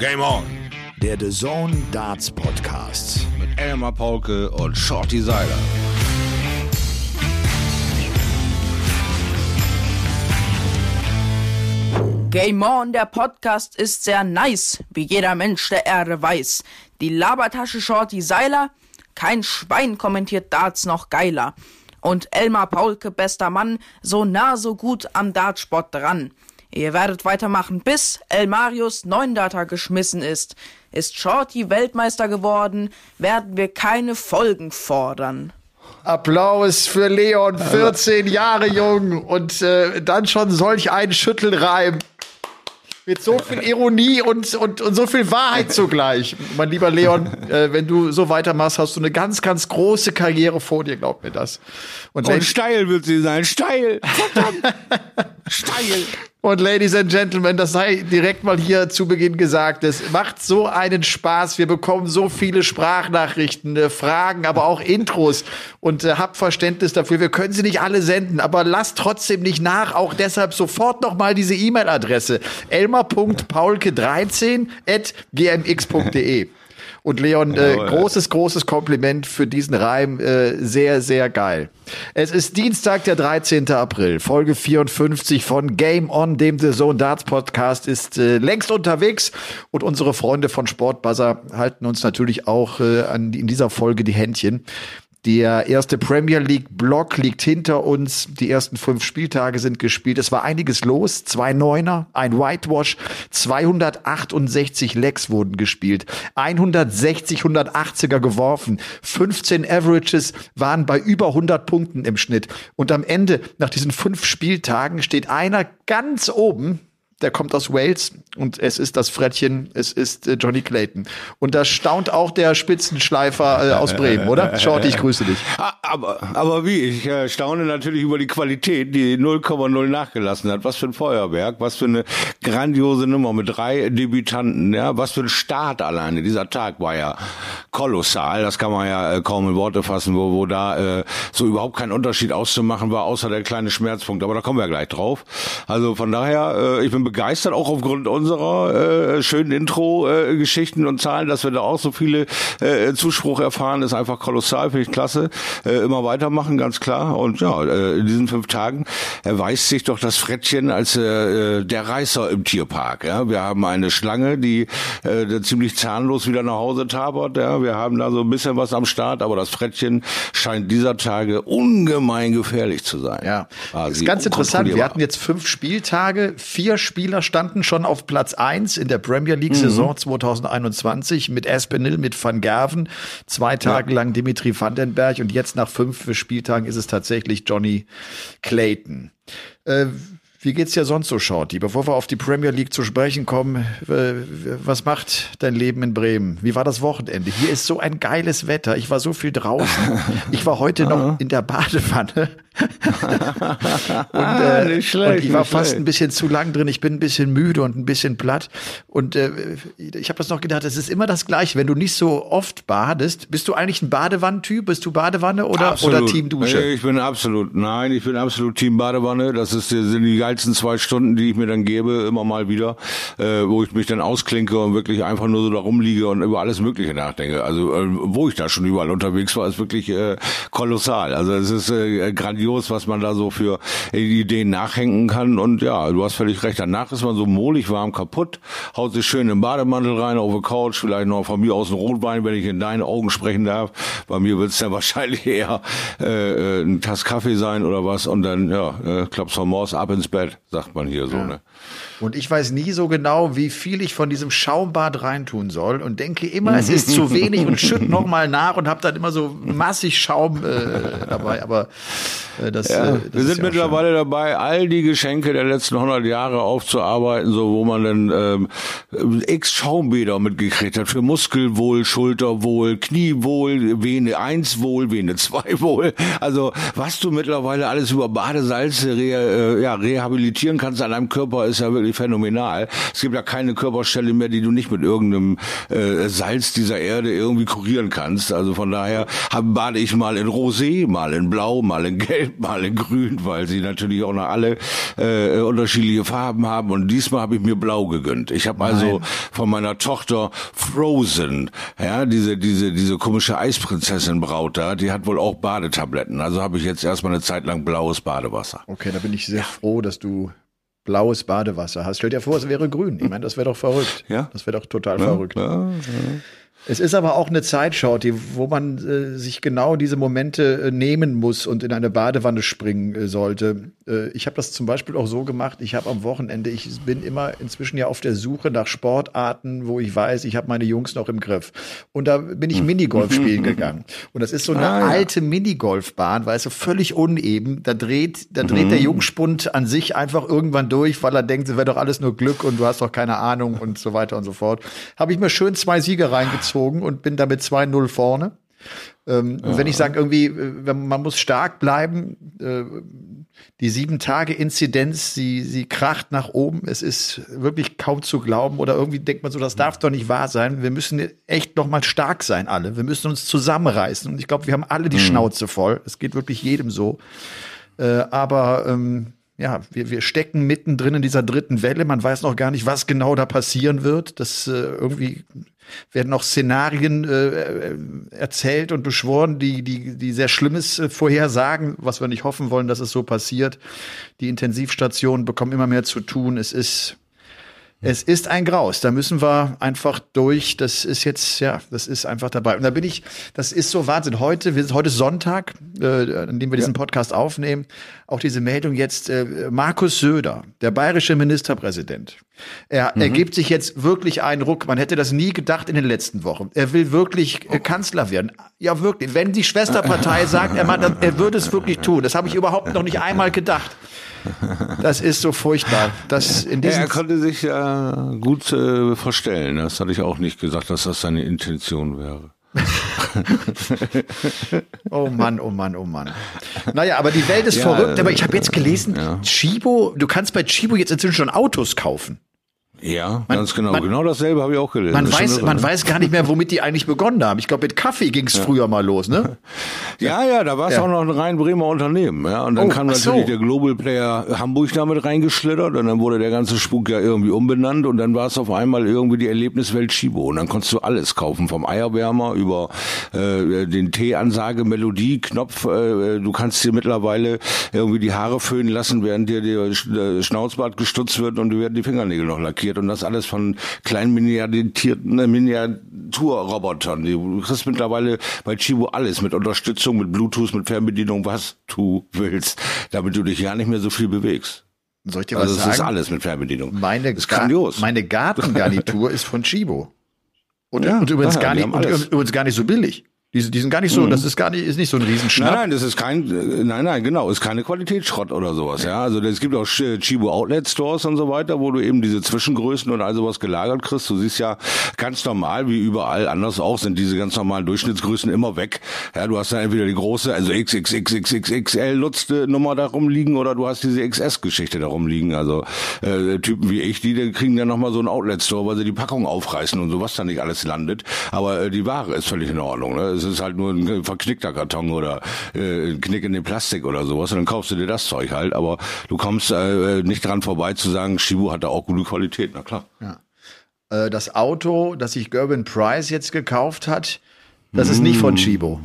Game On. Der The Zone Darts Podcast. Mit Elmar Paulke und Shorty Seiler. Game On, der Podcast ist sehr nice, wie jeder Mensch der Erde weiß. Die Labertasche Shorty Seiler, kein Schwein kommentiert Darts noch geiler. Und Elmar Paulke, bester Mann, so nah, so gut am Dartsport dran. Ihr werdet weitermachen, bis El Marius 9 Data geschmissen ist. Ist Shorty Weltmeister geworden, werden wir keine Folgen fordern. Applaus für Leon, 14 Jahre jung und äh, dann schon solch ein Schüttelreim. Mit so viel Ironie und, und, und so viel Wahrheit zugleich. Mein lieber Leon, äh, wenn du so weitermachst, hast du eine ganz, ganz große Karriere vor dir, glaub mir das. Und, und steil wird sie sein, steil. Verdammt. steil. Und Ladies and Gentlemen, das sei direkt mal hier zu Beginn gesagt. Es macht so einen Spaß. Wir bekommen so viele Sprachnachrichten, äh, Fragen, aber auch Intros. Und äh, habt Verständnis dafür. Wir können sie nicht alle senden, aber lasst trotzdem nicht nach. Auch deshalb sofort noch mal diese E-Mail-Adresse. elmar.paulke13 at gmx.de. Und Leon, äh, großes, großes Kompliment für diesen Reim. Äh, sehr, sehr geil. Es ist Dienstag, der 13. April. Folge 54 von Game On, dem The Zone Darts Podcast, ist äh, längst unterwegs. Und unsere Freunde von Sportbuzzer halten uns natürlich auch äh, an, in dieser Folge die Händchen. Der erste Premier League Block liegt hinter uns. Die ersten fünf Spieltage sind gespielt. Es war einiges los. Zwei Neuner, ein Whitewash, 268 Legs wurden gespielt, 160, 180er geworfen, 15 Averages waren bei über 100 Punkten im Schnitt. Und am Ende, nach diesen fünf Spieltagen, steht einer ganz oben, der kommt aus Wales und es ist das Frettchen, es ist äh, Johnny Clayton. Und da staunt auch der Spitzenschleifer äh, aus Bremen, oder? Shorty, ich grüße dich. Aber, aber wie? Ich äh, staune natürlich über die Qualität, die 0,0 nachgelassen hat. Was für ein Feuerwerk, was für eine grandiose Nummer mit drei Debütanten, ja, was für ein Start alleine. Dieser Tag war ja kolossal, das kann man ja äh, kaum in Worte fassen, wo, wo da äh, so überhaupt kein Unterschied auszumachen war, außer der kleine Schmerzpunkt. Aber da kommen wir gleich drauf. Also von daher, äh, ich bin begeistert, auch aufgrund unserer äh, schönen Intro-Geschichten äh, und Zahlen, dass wir da auch so viele äh, Zuspruch erfahren, ist einfach kolossal, finde ich klasse. Äh, immer weitermachen, ganz klar. Und ja, äh, in diesen fünf Tagen erweist sich doch das Frettchen als äh, der Reißer im Tierpark. Ja? Wir haben eine Schlange, die äh, ziemlich zahnlos wieder nach Hause tabert. Ja? Wir haben da so ein bisschen was am Start, aber das Frettchen scheint dieser Tage ungemein gefährlich zu sein. Ja, das ist ganz interessant. Wir hatten jetzt fünf Spieltage, vier Spieler standen schon auf Platz eins in der Premier League Saison mhm. 2021 mit Espinel, mit Van Gerven, zwei Tage ja. lang Dimitri Vandenberg und jetzt nach fünf Spieltagen ist es tatsächlich Johnny Clayton. Äh, wie geht's dir sonst so, Shorty? Bevor wir auf die Premier League zu sprechen kommen, was macht dein Leben in Bremen? Wie war das Wochenende? Hier ist so ein geiles Wetter. Ich war so viel draußen. Ich war heute noch in der Badewanne. und, äh, nicht schlecht, und ich war fast ein bisschen zu lang drin. Ich bin ein bisschen müde und ein bisschen platt. Und äh, ich habe das noch gedacht, es ist immer das Gleiche. Wenn du nicht so oft badest, bist du eigentlich ein Badewannentyp? Bist du Badewanne oder, oder Team Dusche? Ich bin absolut, nein, ich bin absolut Team Badewanne. Das ist, sind die geilsten zwei Stunden, die ich mir dann gebe, immer mal wieder, äh, wo ich mich dann ausklinke und wirklich einfach nur so da rumliege und über alles Mögliche nachdenke. Also äh, wo ich da schon überall unterwegs war, ist wirklich äh, kolossal. Also es ist äh, grandios, was man da so für Ideen nachhängen kann. Und ja, du hast völlig recht. Danach ist man so mohlig warm kaputt, haut sich schön im Bademantel rein, auf der Couch, vielleicht noch von mir aus ein Rotwein, wenn ich in deine Augen sprechen darf. Bei mir wird es dann wahrscheinlich eher äh, äh, ein Tass Kaffee sein oder was und dann ja, äh, klappst vom Morse ab ins Bett Bett, sagt man hier so, ja. ne? Und ich weiß nie so genau, wie viel ich von diesem Schaumbad reintun soll und denke immer, es ist zu wenig und schütt noch mal nach und habe dann immer so massig Schaum äh, dabei. Aber äh, das, ja, äh, das wir sind ja mittlerweile schön. dabei, all die Geschenke der letzten 100 Jahre aufzuarbeiten, so wo man dann ähm, x Schaumbäder mitgekriegt hat für Muskelwohl, Schulterwohl, Kniewohl, Vene 1 wohl, Vene 2 wohl. Also was du mittlerweile alles über Badesalze re, äh, ja, rehabilitieren rehabilitieren kannst an deinem Körper, ist ja wirklich phänomenal. Es gibt ja keine Körperstelle mehr, die du nicht mit irgendeinem äh, Salz dieser Erde irgendwie kurieren kannst. Also von daher hab, bade ich mal in Rosé, mal in Blau, mal in Gelb, mal in Grün, weil sie natürlich auch noch alle äh, unterschiedliche Farben haben. Und diesmal habe ich mir Blau gegönnt. Ich habe also von meiner Tochter Frozen, ja, diese diese diese komische Eisprinzessin Braut da, die hat wohl auch Badetabletten. Also habe ich jetzt erstmal eine Zeit lang blaues Badewasser. Okay, da bin ich sehr froh, dass du blaues Badewasser hast. Stell dir vor, es wäre grün. Ich meine, das wäre doch verrückt. Ja. Das wäre doch total Ja, verrückt. ja, ja. Es ist aber auch eine Zeit, Shorty, wo man äh, sich genau diese Momente äh, nehmen muss und in eine Badewanne springen äh, sollte. Äh, ich habe das zum Beispiel auch so gemacht. Ich habe am Wochenende, ich bin immer inzwischen ja auf der Suche nach Sportarten, wo ich weiß, ich habe meine Jungs noch im Griff. Und da bin ich Minigolf spielen gegangen. Und das ist so eine Ah, ja. alte Minigolfbahn, weißt du, völlig uneben. Da dreht, da dreht der Jungspund an sich einfach irgendwann durch, weil er denkt, es wäre doch alles nur Glück und du hast doch keine Ahnung und so weiter und so fort. Habe ich mir schön zwei Siege reingezogen und bin damit 2-0 vorne. Ähm, Und wenn ich sage, irgendwie, äh, man muss stark bleiben, äh, die sieben Tage Inzidenz, sie, sie kracht nach oben. Es ist wirklich kaum zu glauben. Oder irgendwie denkt man so, das darf doch nicht wahr sein. Wir müssen echt noch mal stark sein, alle. Wir müssen uns zusammenreißen. Und ich glaube, wir haben alle die Schnauze voll. Es geht wirklich jedem so. Äh, aber ähm, ja, wir, wir stecken mittendrin in dieser dritten Welle. Man weiß noch gar nicht, was genau da passieren wird. Das äh, irgendwie werden noch Szenarien äh, äh, erzählt und beschworen, die, die, die sehr Schlimmes äh, vorhersagen, was wir nicht hoffen wollen, dass es so passiert. Die Intensivstationen bekommen immer mehr zu tun. Es ist es ist ein Graus. Da müssen wir einfach durch. Das ist jetzt, ja, das ist einfach dabei. Und da bin ich, das ist so Wahnsinn. Heute, wir, heute ist Sonntag, äh, an dem wir diesen Podcast aufnehmen. Auch diese Meldung jetzt, äh, Markus Söder, der bayerische Ministerpräsident. Er, er gibt sich jetzt wirklich einen Ruck. Man hätte das nie gedacht in den letzten Wochen. Er will wirklich äh, Kanzler werden. Ja, wirklich. Wenn die Schwesterpartei sagt, er, macht, er würde es wirklich tun. Das habe ich überhaupt noch nicht einmal gedacht. Das ist so furchtbar. Das in Ja, er konnte sich ja gut äh, verstellen. Das hatte ich auch nicht gesagt, dass das seine Intention wäre. Oh Mann, oh Mann, oh Mann. Naja, aber die Welt ist Ja, verrückt. Aber ich habe jetzt äh, gelesen, ja. Chibo, du kannst bei Chibo jetzt inzwischen schon Autos kaufen. Ja, Man- ganz genau. man- genau dasselbe habe ich auch gelesen. Man Das weiß, man weiß gar nicht mehr, womit die eigentlich begonnen haben. Ich glaube, mit Kaffee ging es früher mal los, ne? Ja, ja, da war es Ja. auch noch ein rein Bremer Unternehmen. Ja, und dann Oh, kam ach so. natürlich der Global Player Hamburg damit reingeschlittert und dann wurde der ganze Spuk ja irgendwie umbenannt und dann war es auf einmal irgendwie die Erlebniswelt Chibo und dann konntest du alles kaufen, vom Eierwärmer über äh, den Tee-Ansage, Melodie, Knopf. Äh, du kannst dir mittlerweile irgendwie die Haare föhnen lassen, während dir der der Schnauzbart gestutzt wird und dir werden die Fingernägel noch lackiert und das alles von kleinen miniaturierten äh, Miniaturrobotern. Du kriegst mittlerweile bei Chibo alles mit Unterstützung, mit Bluetooth, mit Fernbedienung, was du willst, damit du dich ja nicht mehr so viel bewegst. Soll ich dir Also was es sagen? ist alles mit Fernbedienung. Meine, das ist grandios. meine Gartengarnitur ist von Chibo. Und, Ja, und übrigens ja, gar nicht, und übrigens gar nicht so billig. Die, die sind gar nicht so, das ist gar nicht, ist nicht so ein Nein, Riesenschnapp. nein, das ist kein, nein, nein, genau, ist keine Qualitätsschrott oder sowas, ja. Also es gibt auch Chibo Outlet Stores und so weiter, wo du eben diese Zwischengrößen und all sowas gelagert kriegst. Du siehst ja ganz normal, wie überall anders auch, sind diese ganz normalen Durchschnittsgrößen immer weg. Ja, du hast da entweder die große, also XXXXXL nutzte Nummer da rumliegen oder du hast diese XS-Geschichte da rumliegen. Also äh, Typen wie ich, die, die kriegen dann nochmal so einen Outlet Store, weil sie die Packung aufreißen und so, was da nicht alles landet. Aber äh, die Ware ist völlig in Ordnung. Ne? Es ist halt nur ein verknickter Karton oder äh, ein Knick in den Plastik oder sowas und dann kaufst du dir das Zeug halt. Aber du kommst äh, nicht dran vorbei zu sagen, Shibu hat da auch gute Qualität. Na klar. Äh, das Auto, das sich Gerben Price jetzt gekauft hat, das ist nicht von Chibo.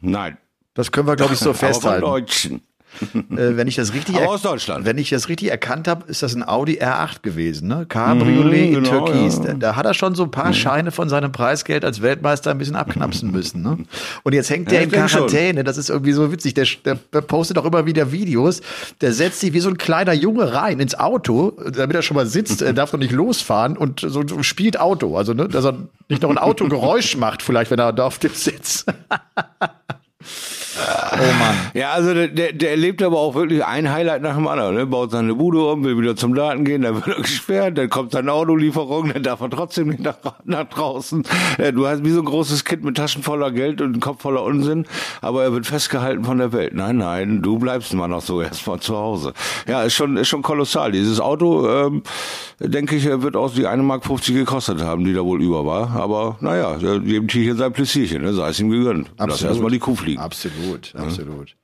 Nein. Das können wir, glaube ich, so Aber von festhalten. Deutschen. Äh, wenn ich das richtig Aber aus Deutschland. Wenn ich das richtig erkannt habe, ist das ein Audi R8 gewesen, ne? Cabriolet Mhm, in genau, Türkis. ja. Da, da hat er schon so ein paar Scheine von seinem Preisgeld als Weltmeister ein bisschen abknapsen müssen, ne? Und jetzt hängt der Ja, in denk schon. Quarantäne. Das ist irgendwie so witzig. Der, der, der postet auch immer wieder Videos. Der setzt sich wie so ein kleiner Junge rein ins Auto, damit er schon mal sitzt. Er darf noch nicht losfahren und so, so spielt Auto. Also, ne, dass er nicht noch ein Autogeräusch macht, vielleicht, wenn er da auf dem sitzt. Oh Mann. Ja, also der, der, der erlebt aber auch wirklich ein Highlight nach dem anderen. Ne? Baut seine Bude um, will wieder zum Daten gehen, dann wird er gesperrt, dann kommt seine Autolieferung, dann darf er trotzdem nicht nach, nach draußen. Ja, du hast wie so ein großes Kind mit Taschen voller Geld und einem Kopf voller Unsinn, aber er wird festgehalten von der Welt. Nein, nein, du bleibst mal noch so erstmal zu Hause. Ja, ist schon, ist schon kolossal. Dieses Auto, ähm, denke ich, wird auch die 1,50 Mark gekostet haben, die da wohl über war. Aber naja, jedem Tierchen sein Pläsierchen, ne? sei es ihm gegönnt. Lass erstmal die Kuh fliegen. Absolut, absolut.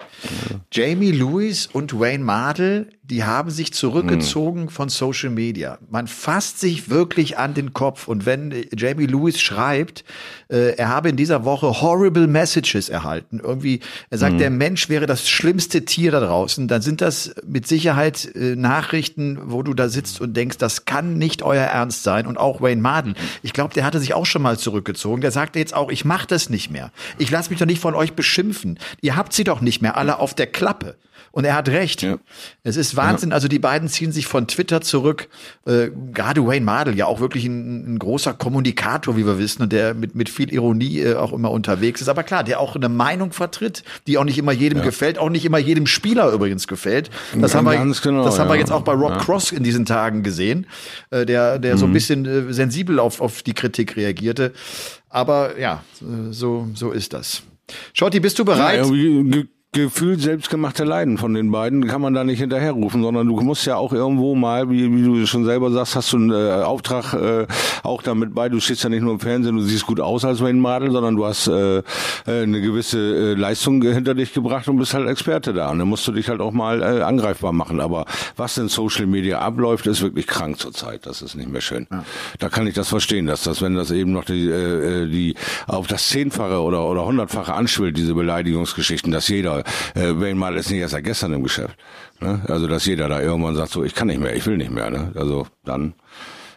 Ja. Jamie Lewis und Wayne Mardell, die haben sich zurückgezogen hm. von Social Media. Man fasst sich wirklich an den Kopf. Und wenn Jamie Lewis schreibt, äh, er habe in dieser Woche horrible messages erhalten, irgendwie, er sagt, hm. der Mensch wäre das schlimmste Tier da draußen, dann sind das mit Sicherheit äh, Nachrichten, wo du da sitzt und denkst, das kann nicht euer Ernst sein. Und auch Wayne Mardell, ich glaube, der hatte sich auch schon mal zurückgezogen. Der sagte jetzt auch, ich mache das nicht mehr. Ich lasse mich doch nicht von euch beschimpfen. Ihr habt sie doch nicht mehr alle auf der Klappe. Und er hat recht. Ja. Es ist Wahnsinn. Ja. Also die beiden ziehen sich von Twitter zurück. Äh, gerade Wayne Mardell, ja auch wirklich ein, ein, großer Kommunikator, wie wir wissen, und der mit, mit viel Ironie äh, auch immer unterwegs ist. Aber klar, der auch eine Meinung vertritt, die auch nicht immer jedem ja. gefällt, auch nicht immer jedem Spieler übrigens gefällt. Das, haben wir, genau, das haben wir jetzt auch bei Rob Cross in diesen Tagen gesehen, äh, der, der mhm. so ein mhm. bisschen äh, sensibel auf, auf die Kritik reagierte. Aber ja, so, so ist das. Schotti, bist du bereit? Ja, gefühlt selbstgemachte Leiden von den beiden kann man da nicht hinterherrufen, sondern du musst ja auch irgendwo mal, wie, wie du schon selber sagst, hast du einen äh, Auftrag äh, auch damit bei. Du stehst ja nicht nur im Fernsehen, du siehst gut aus als Wayne Madel, sondern du hast äh, äh, eine gewisse äh, Leistung hinter dich gebracht und bist halt Experte da. Und dann musst du dich halt auch mal äh, angreifbar machen. Aber was in Social Media abläuft, ist wirklich krank zurzeit. Das ist nicht mehr schön. Ja. Da kann ich das verstehen, dass das, wenn das eben noch die, äh, die auf das Zehnfache oder oder hundertfache anschwillt, diese Beleidigungsgeschichten, dass jeder Wayne Mal ist nicht erst seit gestern im Geschäft. Ne? Also dass jeder da irgendwann sagt, so ich kann nicht mehr, ich will nicht mehr. Ne? Also dann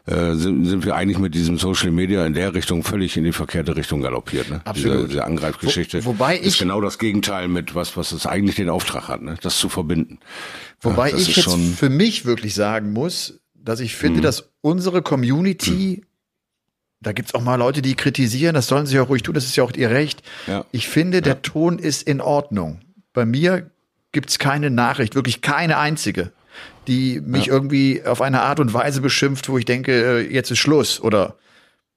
äh, sind, sind wir eigentlich mit diesem Social Media in der Richtung völlig in die verkehrte Richtung galoppiert. Ne? Absolut. Diese, diese Angreifgeschichte. Wo, wobei ich ist genau das Gegenteil mit was was es eigentlich den Auftrag hat, ne? das zu verbinden. Wobei ja, ich jetzt für mich wirklich sagen muss, dass ich finde, mhm. dass unsere Community mhm da gibt's auch mal Leute, die kritisieren, das sollen sie auch ruhig tun, das ist ja auch ihr Recht. Ja. Ich finde, der ja. Ton ist in Ordnung bei mir gibt's keine Nachricht, wirklich keine einzige, die mich ja. irgendwie auf eine Art und Weise beschimpft, wo ich denke, äh, jetzt ist Schluss oder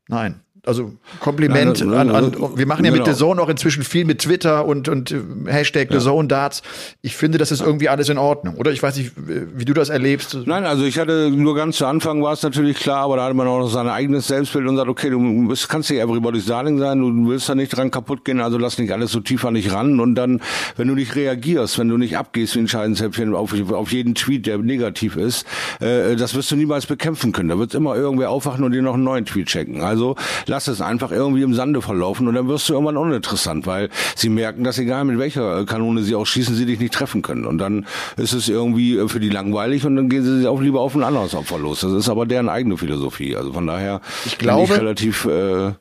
nein also Kompliment nein, nein, an, an, wir machen ja genau. mit The Zone auch inzwischen viel mit Twitter und, und äh, Hashtag ja. The Zone Darts. Ich finde, das ist irgendwie alles in Ordnung, oder? Ich weiß nicht, wie du das erlebst. Nein, also ich hatte nur ganz zu Anfang war es natürlich klar, aber da hatte man auch noch sein eigenes Selbstbild und sagt, okay, du bist, kannst nicht Everybody's Darling sein, du willst da nicht dran kaputt gehen, also lass nicht alles so tief an dich ran und dann, wenn du nicht reagierst, wenn du nicht abgehst wie ein Scheidenshäppchen auf, auf jeden Tweet, der negativ ist, äh, das wirst du niemals bekämpfen können. Da wird immer irgendwer aufwachen und dir noch einen neuen Tweet checken. Also lass es einfach irgendwie im Sande verlaufen und dann wirst du irgendwann uninteressant, weil sie merken, dass egal mit welcher Kanone sie auch schießen, sie dich nicht treffen können. Und dann ist es irgendwie für die langweilig und dann gehen sie auch lieber auf ein anderes Opfer los. Das ist aber deren eigene Philosophie. Also von daher ich glaube, bin ich relativ äh,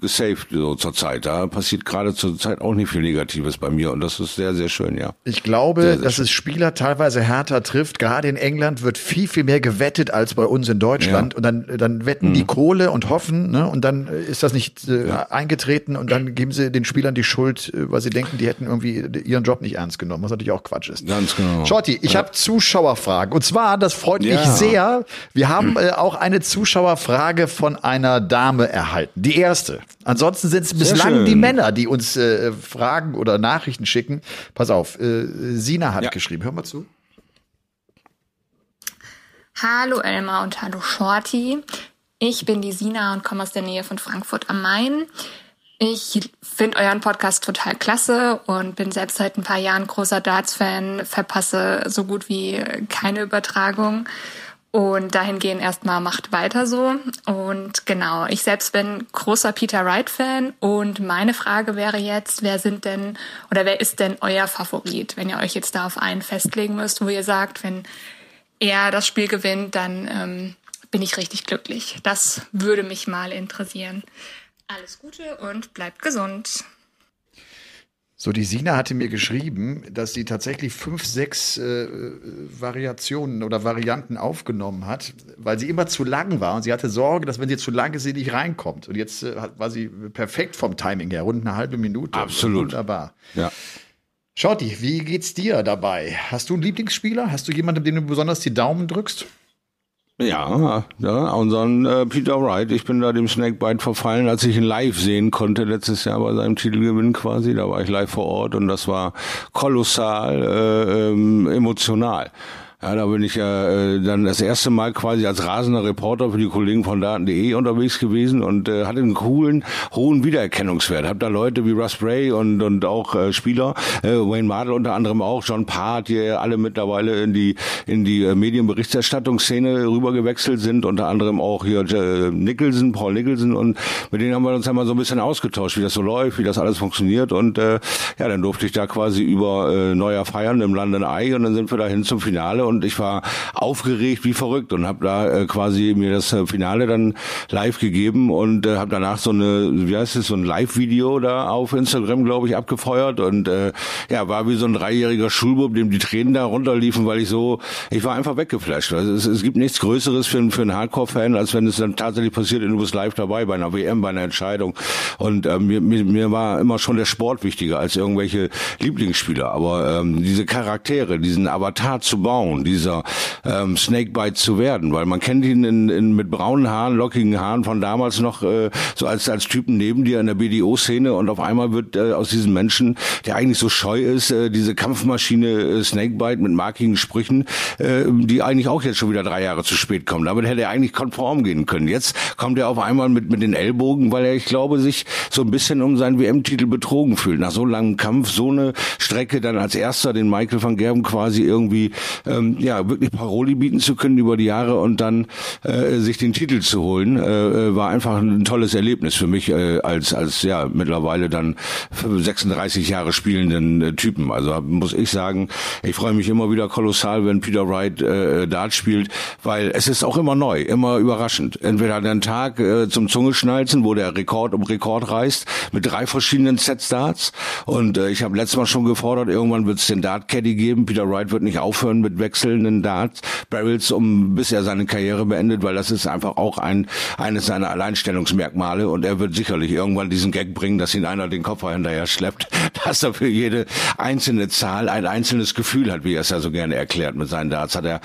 gesaved so zur Zeit. Da passiert gerade zur Zeit auch nicht viel Negatives bei mir und das ist sehr, sehr schön, ja. Ich glaube, sehr, sehr dass schön. es Spieler teilweise härter trifft. Gerade in England wird viel, viel mehr gewettet als bei uns in Deutschland. Ja. Und dann, dann wetten mhm. die Kohle und hoffen, ne? Und dann ist das nicht äh, ja. eingetreten und dann geben sie den Spielern die Schuld, äh, weil sie denken, die hätten irgendwie ihren Job nicht ernst genommen, was natürlich auch Quatsch ist. Ganz genau. Shorty, ich ja. habe Zuschauerfragen. Und zwar, das freut mich sehr. Wir haben äh, auch eine Zuschauerfrage von einer Dame erhalten. Die erste. Ansonsten sind es bislang schön. die Männer, die uns äh, Fragen oder Nachrichten schicken. Pass auf, äh, Sina hat ja. geschrieben. Hör mal zu. Hallo Elmar und hallo Shorty. Ich bin die Sina und komme aus der Nähe von Frankfurt am Main. Ich finde euren Podcast total klasse und bin selbst seit ein paar Jahren großer Darts-Fan, verpasse so gut wie keine Übertragung. Und dahingehend erstmal macht weiter so. Und genau, ich selbst bin großer Peter Wright-Fan und meine Frage wäre jetzt, wer sind denn oder wer ist denn euer Favorit, wenn ihr euch jetzt da auf einen festlegen müsst, wo ihr sagt, wenn er das Spiel gewinnt, dann ähm, bin ich richtig glücklich. Das würde mich mal interessieren. Alles Gute und bleibt gesund. So, die Sina hatte mir geschrieben, dass sie tatsächlich fünf, sechs äh, Variationen oder Varianten aufgenommen hat, weil sie immer zu lang war und sie hatte Sorge, dass wenn sie zu lang ist, sie nicht reinkommt. Und jetzt äh, war sie perfekt vom Timing her, rund eine halbe Minute. Absolut. Wunderbar. Ja. Schotti, wie geht's dir dabei? Hast du einen Lieblingsspieler? Hast du jemanden, dem du besonders die Daumen drückst? Ja, ja, unseren äh, Peter Wright. Ich bin da dem Snakebite verfallen, als ich ihn live sehen konnte letztes Jahr bei seinem Titelgewinn quasi. Da war ich live vor Ort und das war kolossal äh, ähm, emotional. Ja, da bin ich ja äh, dann das erste Mal quasi als rasender Reporter für die Kollegen von Daten.de unterwegs gewesen und äh, hatte einen coolen, hohen Wiedererkennungswert. Hab da Leute wie Russ Bray und, und auch äh, Spieler, äh, Wayne Mardell unter anderem auch, John Part, die alle mittlerweile in die in die äh, Medienberichterstattungsszene rübergewechselt sind, unter anderem auch hier äh, Nicholson, Paul Nicholson und mit denen haben wir uns einmal so ein bisschen ausgetauscht, wie das so läuft, wie das alles funktioniert und äh, ja, dann durfte ich da quasi über äh, Neuer feiern im London Eye und dann sind wir da hin zum Finale und ich war aufgeregt wie verrückt und habe da äh, quasi mir das äh, Finale dann live gegeben und äh, habe danach so eine, wie heißt es, so ein Live-Video da auf Instagram, glaube ich, abgefeuert und äh, ja, war wie so ein dreijähriger Schulbub, dem die Tränen da runterliefen, weil ich so, ich war einfach weggeflasht. Also es, es gibt nichts Größeres für, für einen Hardcore-Fan, als wenn es dann tatsächlich passiert und du bist live dabei bei einer WM, bei einer Entscheidung. Und äh, mir, mir, mir war immer schon der Sport wichtiger als irgendwelche Lieblingsspieler. Aber ähm, diese Charaktere, diesen Avatar zu bauen, Person, dieser ähm, Snakebite zu werden, weil man kennt ihn in, in, mit braunen Haaren, lockigen Haaren von damals noch äh, so als als Typen neben dir in der BDO-Szene und auf einmal wird äh, aus diesem Menschen, der eigentlich so scheu ist, äh, diese Kampfmaschine äh, Snakebite mit markigen Sprüchen, äh, die eigentlich auch jetzt schon wieder drei Jahre zu spät kommen. Damit hätte er eigentlich konform gehen können. Jetzt kommt er auf einmal mit mit den Ellbogen, weil er, ich glaube, sich so ein bisschen um seinen WM-Titel betrogen fühlt. Nach so langem Kampf, so eine Strecke dann als erster den Michael van Gerben quasi irgendwie ähm, ja wirklich Paroli bieten zu können über die Jahre und dann äh, sich den Titel zu holen, äh, war einfach ein tolles Erlebnis für mich äh, als als ja mittlerweile dann 36 Jahre spielenden äh, Typen. Also muss ich sagen, ich freue mich immer wieder kolossal, wenn Peter Wright äh, Dart spielt, weil es ist auch immer neu, immer überraschend. Entweder hat Tag äh, zum Zungeschnalzen, wo der Rekord um Rekord reißt, mit drei verschiedenen Sets Darts. Und äh, ich habe letztes Mal schon gefordert, irgendwann wird es den Dart Caddy geben. Peter Wright wird nicht aufhören mit Wechsel wechselnden Darts. Barrels, um bis er seine Karriere beendet, weil das ist einfach auch ein eines seiner Alleinstellungsmerkmale. Und er wird sicherlich irgendwann diesen Gag bringen, dass ihn einer den Koffer hinterher schleppt, dass er für jede einzelne Zahl ein einzelnes Gefühl hat, wie er es ja so gerne erklärt mit seinen Darts, hat er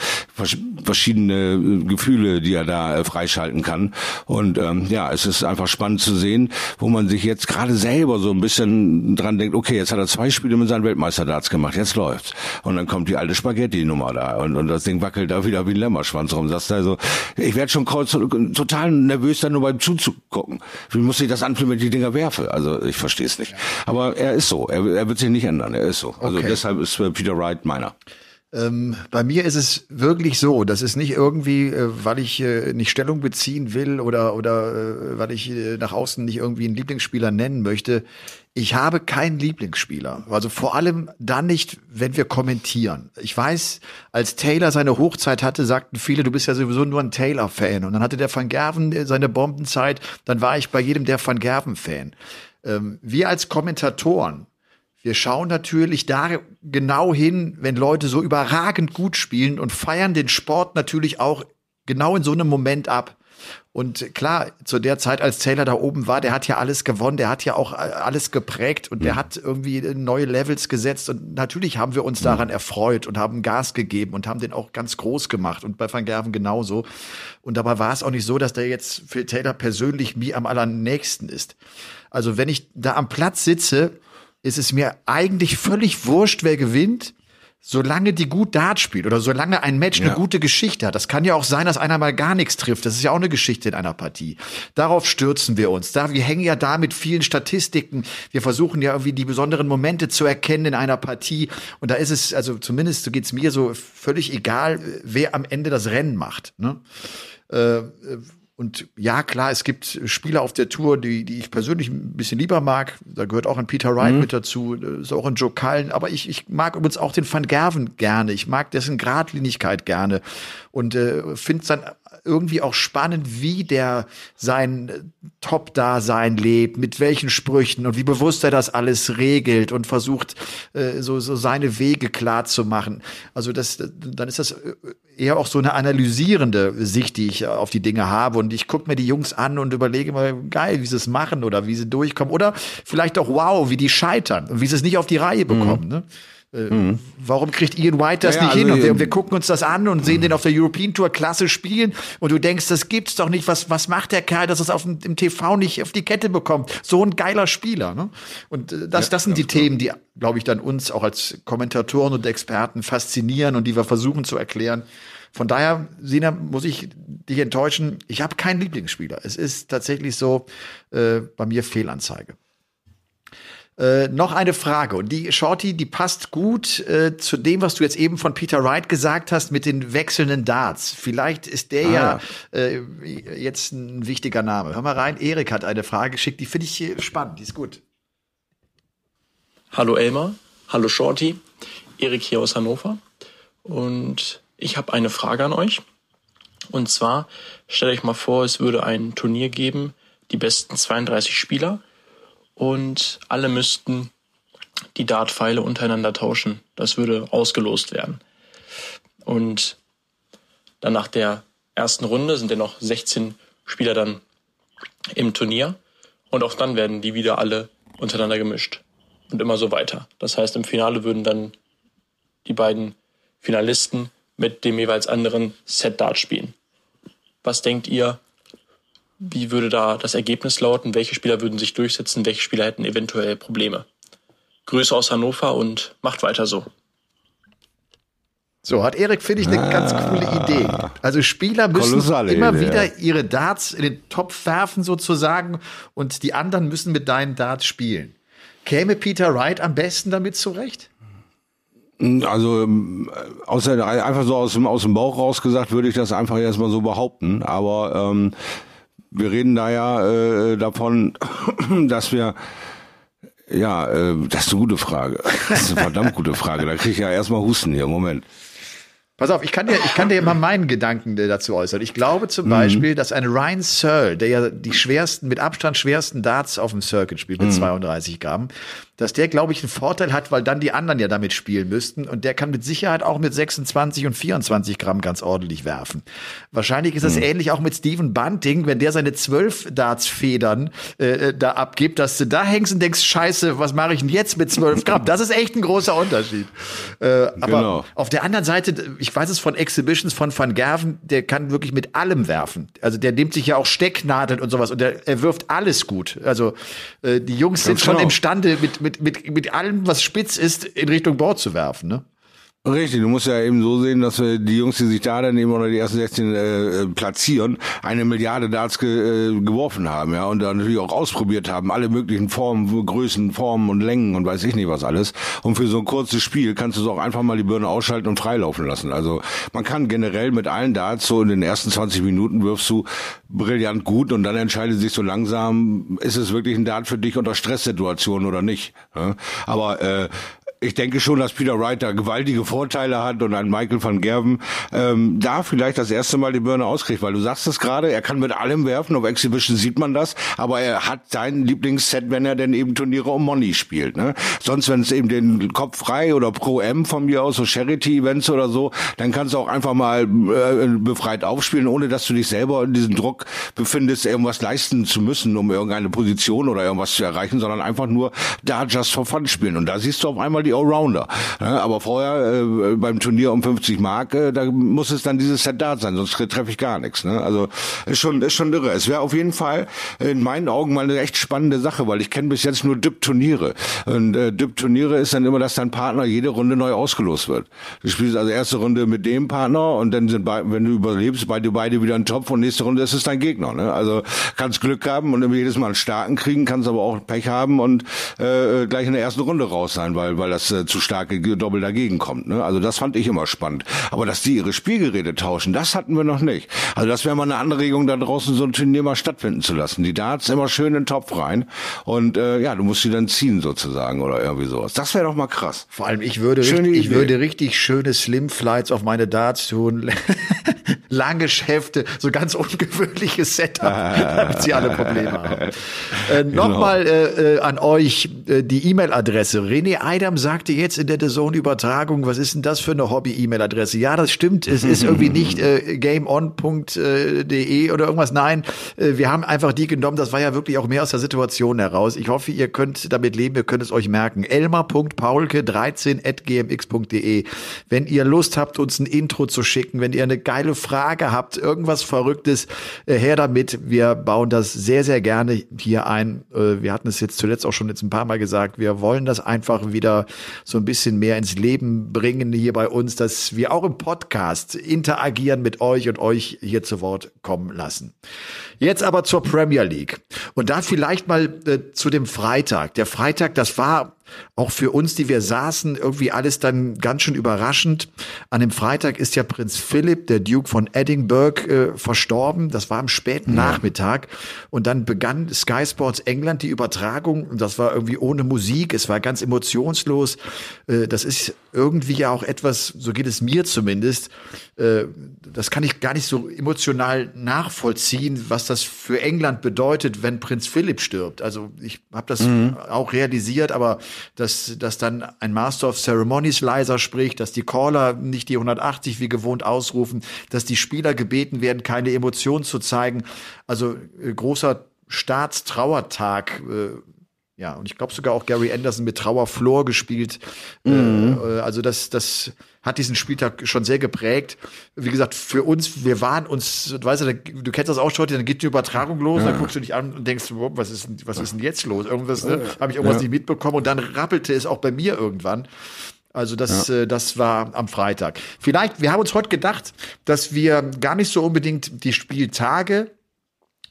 verschiedene äh, Gefühle, die er da äh, freischalten kann. Und ähm, ja, es ist einfach spannend zu sehen, wo man sich jetzt gerade selber so ein bisschen dran denkt, okay, jetzt hat er zwei Spiele mit seinen Weltmeister-Darts gemacht, jetzt läuft's. Und dann kommt die alte Spaghetti-Nummer da und, und das Ding wackelt da wieder wie ein Lämmerschwanz rum. Sagst also, ich werde schon total nervös dann nur beim Zuzugucken. Wie muss ich das anfühlen, wenn ich die Dinger werfe? Also ich verstehe es nicht. Aber er ist so. Er, er wird sich nicht ändern. Er ist so. Also okay. deshalb ist äh, Peter Wright meiner. Ähm, bei mir ist es wirklich so, das ist nicht irgendwie, äh, weil ich äh, nicht Stellung beziehen will oder, oder äh, weil ich äh, nach außen nicht irgendwie einen Lieblingsspieler nennen möchte. Ich habe keinen Lieblingsspieler. Also vor allem dann nicht, wenn wir kommentieren. Ich weiß, als Taylor seine Hochzeit hatte, sagten viele, du bist ja sowieso nur ein Taylor-Fan. Und dann hatte der Van Gerven äh, seine Bombenzeit, dann war ich bei jedem der Van Gerven-Fan. Ähm, wir als Kommentatoren, wir schauen natürlich da genau hin, wenn Leute so überragend gut spielen und feiern den Sport natürlich auch genau in so einem Moment ab. Und klar, zu der Zeit, als Taylor da oben war, der hat ja alles gewonnen, der hat ja auch alles geprägt und der mhm. hat irgendwie neue Levels gesetzt. Und natürlich haben wir uns mhm. daran erfreut und haben Gas gegeben und haben den auch ganz groß gemacht. Und bei Van Gerven genauso. Und dabei war es auch nicht so, dass der jetzt Phil Taylor persönlich mir am allernächsten ist. Also wenn ich da am Platz sitze, ist es mir eigentlich völlig wurscht, wer gewinnt, solange die gut Dart spielt oder solange ein Match ja. eine gute Geschichte hat. Das kann ja auch sein, dass einer mal gar nichts trifft. Das ist ja auch eine Geschichte in einer Partie. Darauf stürzen wir uns. Da, wir hängen ja da mit vielen Statistiken. Wir versuchen ja irgendwie die besonderen Momente zu erkennen in einer Partie. Und da ist es, also zumindest so geht's mir so völlig egal, wer am Ende das Rennen macht. Ne? Äh, und ja, klar, es gibt Spieler auf der Tour, die, die ich persönlich ein bisschen lieber mag. Da gehört auch ein Peter Wright mhm. mit dazu, ist auch ein Joe Cullen. Aber ich, ich mag übrigens auch den Van Gerven gerne. Ich mag dessen Gradlinigkeit gerne und äh, finde sein irgendwie auch spannend, wie der sein Top-Dasein lebt, mit welchen Sprüchen und wie bewusst er das alles regelt und versucht, äh, so, so seine Wege klar zu machen. Also das, dann ist das eher auch so eine analysierende Sicht, die ich auf die Dinge habe. Und ich gucke mir die Jungs an und überlege mal, geil, wie sie es machen oder wie sie durchkommen. Oder vielleicht auch, wow, wie die scheitern und wie sie es nicht auf die Reihe bekommen. Mhm. Ne? Mhm. Warum kriegt Ian White das ja, nicht also hin? Und wir, wir, gucken uns das an und sehen den auf der European Tour klasse spielen und du denkst, das gibt's doch nicht. Was, was macht der Kerl, dass es auf dem, im TV nicht auf die Kette bekommt? So ein geiler Spieler. Ne? Und äh, das, ja, das sind die klar. Themen, die, glaube ich, dann uns auch als Kommentatoren und Experten faszinieren und die wir versuchen zu erklären. Von daher, Sina, muss ich dich enttäuschen. Ich habe keinen Lieblingsspieler. Es ist tatsächlich so äh, bei mir Fehlanzeige. Äh, noch eine Frage und die Shorty, die passt gut äh, zu dem, was du jetzt eben von Peter Wright gesagt hast mit den wechselnden Darts. Vielleicht ist der ah. ja äh, jetzt ein wichtiger Name. Hör mal rein, Erik hat eine Frage geschickt, die finde ich spannend, die ist gut. Hallo Elmar, hallo Shorty, Erik hier aus Hannover und ich habe eine Frage an euch. Und zwar stellt euch mal vor, es würde ein Turnier geben, die besten 32 Spieler und alle müssten die Dartpfeile untereinander tauschen. Das würde ausgelost werden. Und dann nach der ersten Runde sind ja noch 16 Spieler dann im Turnier und auch dann werden die wieder alle untereinander gemischt und immer so weiter. Das heißt, im Finale würden dann die beiden Finalisten mit dem jeweils anderen Set Dart spielen. Was denkt ihr, wie würde da das Ergebnis lauten? Welche Spieler würden sich durchsetzen? Welche Spieler hätten eventuell Probleme? Grüße aus Hannover und macht weiter so. So, hat Erik, finde ich, eine ah, ganz coole Idee. Also Spieler müssen immer Idee. wieder ihre Darts in den Topf werfen sozusagen und die anderen müssen mit deinen Darts spielen. Käme Peter Wright am besten damit zurecht? Also außer, einfach so aus dem, aus dem Bauch raus gesagt, würde ich das einfach erstmal so behaupten. Aber ähm, wir reden da ja äh, davon, dass wir ja, äh, das ist eine gute Frage. Das ist eine verdammt gute Frage. Da kriege ich ja erstmal Husten hier. Moment. Pass auf, ich kann dir, ich kann dir mal meinen Gedanken dazu äußern. Ich glaube zum mhm. Beispiel, dass ein Ryan Searle, der ja die schwersten, mit Abstand schwersten Darts auf dem Circuit spielt mit mhm. 32 Gramm, dass der, glaube ich, einen Vorteil hat, weil dann die anderen ja damit spielen müssten. Und der kann mit Sicherheit auch mit 26 und 24 Gramm ganz ordentlich werfen. Wahrscheinlich ist das mhm. ähnlich auch mit Steven Bunting, wenn der seine zwölf Darts-Federn äh, äh, da abgibt, dass du da hängst und denkst, scheiße, was mache ich denn jetzt mit 12 Gramm? Das ist echt ein großer Unterschied. Äh, aber genau. auf der anderen Seite, ich weiß es von Exhibitions von Van Gerven, der kann wirklich mit allem werfen. Also der nimmt sich ja auch Stecknadeln und sowas und der, er wirft alles gut. Also äh, die Jungs Ganz sind schon genau. imstande, mit mit, mit, mit allem, was spitz ist, in Richtung Bord zu werfen, ne? Richtig, du musst ja eben so sehen, dass wir die Jungs, die sich da dann eben unter die ersten 16 äh, platzieren, eine Milliarde Darts ge, äh, geworfen haben, ja, und dann natürlich auch ausprobiert haben, alle möglichen Formen, Größen, Formen und Längen und weiß ich nicht was alles. Und für so ein kurzes Spiel kannst du so auch einfach mal die Birne ausschalten und freilaufen lassen. Also man kann generell mit allen Darts so in den ersten 20 Minuten wirfst du brillant gut und dann entscheidet sich so langsam, ist es wirklich ein Dart für dich unter Stresssituationen oder nicht. Ja? Aber äh, ich denke schon, dass Peter Wright da gewaltige Vorteile hat und ein Michael van Gerven ähm, da vielleicht das erste Mal die Birne auskriegt, weil du sagst es gerade, er kann mit allem werfen, auf Exhibition sieht man das, aber er hat sein Lieblingsset, wenn er denn eben Turniere um Money spielt. Ne? Sonst, wenn es eben den Kopf frei oder Pro M von mir aus, so Charity-Events oder so, dann kannst du auch einfach mal äh, befreit aufspielen, ohne dass du dich selber in diesem Druck befindest, irgendwas leisten zu müssen, um irgendeine Position oder irgendwas zu erreichen, sondern einfach nur da just for fun spielen. Und da siehst du auf einmal die Allrounder. Aber vorher äh, beim Turnier um 50 Mark, äh, da muss es dann dieses Set Dart sein, sonst treffe ich gar nichts. Ne? Also ist schon ist schon irre. Es wäre auf jeden Fall in meinen Augen mal eine echt spannende Sache, weil ich kenne bis jetzt nur DIP-Turniere. Und äh, DIP-Turniere ist dann immer, dass dein Partner jede Runde neu ausgelost wird. Du spielst also erste Runde mit dem Partner und dann sind bei, wenn du überlebst, beide beide wieder ein Topf und nächste Runde ist es dein Gegner. Ne? Also kannst Glück haben und jedes Mal einen starken kriegen, kannst aber auch Pech haben und äh, gleich in der ersten Runde raus sein, weil weil das äh, zu starke Doppel dagegen kommt. Ne? Also das fand ich immer spannend. Aber dass die ihre Spielgeräte tauschen, das hatten wir noch nicht. Also das wäre mal eine Anregung, da draußen so ein Turnier mal stattfinden zu lassen. Die Darts immer schön in den Topf rein und äh, ja, du musst sie dann ziehen sozusagen oder irgendwie sowas. Das wäre doch mal krass. Vor allem, ich würde, richtig, ich würde richtig schöne Slim Flights auf meine Darts tun. Lange Schäfte, so ganz ungewöhnliches Setup, damit sie alle Probleme haben. Äh, genau. Nochmal äh, äh, an euch äh, die E-Mail-Adresse. René Eidam sagte jetzt in der DAZN-Übertragung, was ist denn das für eine Hobby-E-Mail-Adresse? Ja, das stimmt. Es ist irgendwie nicht äh, gameon.de oder irgendwas. Nein, äh, wir haben einfach die genommen. Das war ja wirklich auch mehr aus der Situation heraus. Ich hoffe, ihr könnt damit leben, ihr könnt es euch merken. elmar.paulke13.gmx.de. Wenn ihr Lust habt, uns ein Intro zu schicken, wenn ihr eine geile Frage habt, irgendwas Verrücktes, äh, her damit. Wir bauen das sehr, sehr gerne hier ein. Äh, wir hatten es jetzt zuletzt auch schon jetzt ein paar Mal gesagt. Wir wollen das einfach wieder so ein bisschen mehr ins Leben bringen hier bei uns, dass wir auch im Podcast interagieren mit euch und euch hier zu Wort kommen lassen. Jetzt aber zur Premier League. Und da vielleicht mal äh, zu dem Freitag. Der Freitag, das war auch für uns, die wir saßen, irgendwie alles dann ganz schön überraschend. An dem Freitag ist ja Prinz Philipp, der Duke von Edinburgh, äh, verstorben. Das war am späten ja. Nachmittag. Und dann begann Sky Sports England die Übertragung. Und das war irgendwie ohne Musik. Es war ganz emotionslos. Äh, das ist irgendwie ja auch etwas, so geht es mir zumindest, äh, das kann ich gar nicht so emotional nachvollziehen, was das für England bedeutet, wenn Prinz Philipp stirbt. Also ich habe das mhm. auch realisiert, aber dass, dass dann ein Master of Ceremonies leiser spricht, dass die Caller nicht die 180 wie gewohnt ausrufen, dass die Spieler gebeten werden, keine Emotionen zu zeigen. Also äh, großer Staatstrauertag. Äh, ja, und ich glaube sogar auch Gary Anderson mit Trauerflor gespielt. Mhm. Äh, also das, das hat diesen Spieltag schon sehr geprägt. Wie gesagt, für uns, wir waren uns, du weißt ja, du kennst das auch schon, dann geht die Übertragung los, ja. dann guckst du dich an und denkst, was ist, was ist denn jetzt los? Irgendwas, ne? Habe ich irgendwas ja. nicht mitbekommen und dann rappelte es auch bei mir irgendwann. Also das, ja. äh, das war am Freitag. Vielleicht, wir haben uns heute gedacht, dass wir gar nicht so unbedingt die Spieltage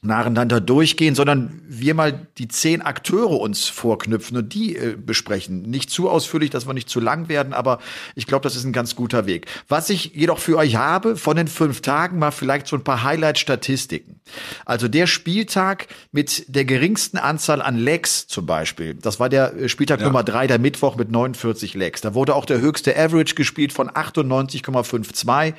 nacheinander durchgehen, sondern wir mal die zehn Akteure uns vorknüpfen und die äh, besprechen. Nicht zu ausführlich, dass wir nicht zu lang werden, aber ich glaube, das ist ein ganz guter Weg. Was ich jedoch für euch habe, von den fünf Tagen mal vielleicht so ein paar Highlight-Statistiken. Also der Spieltag mit der geringsten Anzahl an Legs zum Beispiel, das war der äh, Spieltag ja. Nummer drei, der Mittwoch mit 49 Legs. Da wurde auch der höchste Average gespielt von 98,52.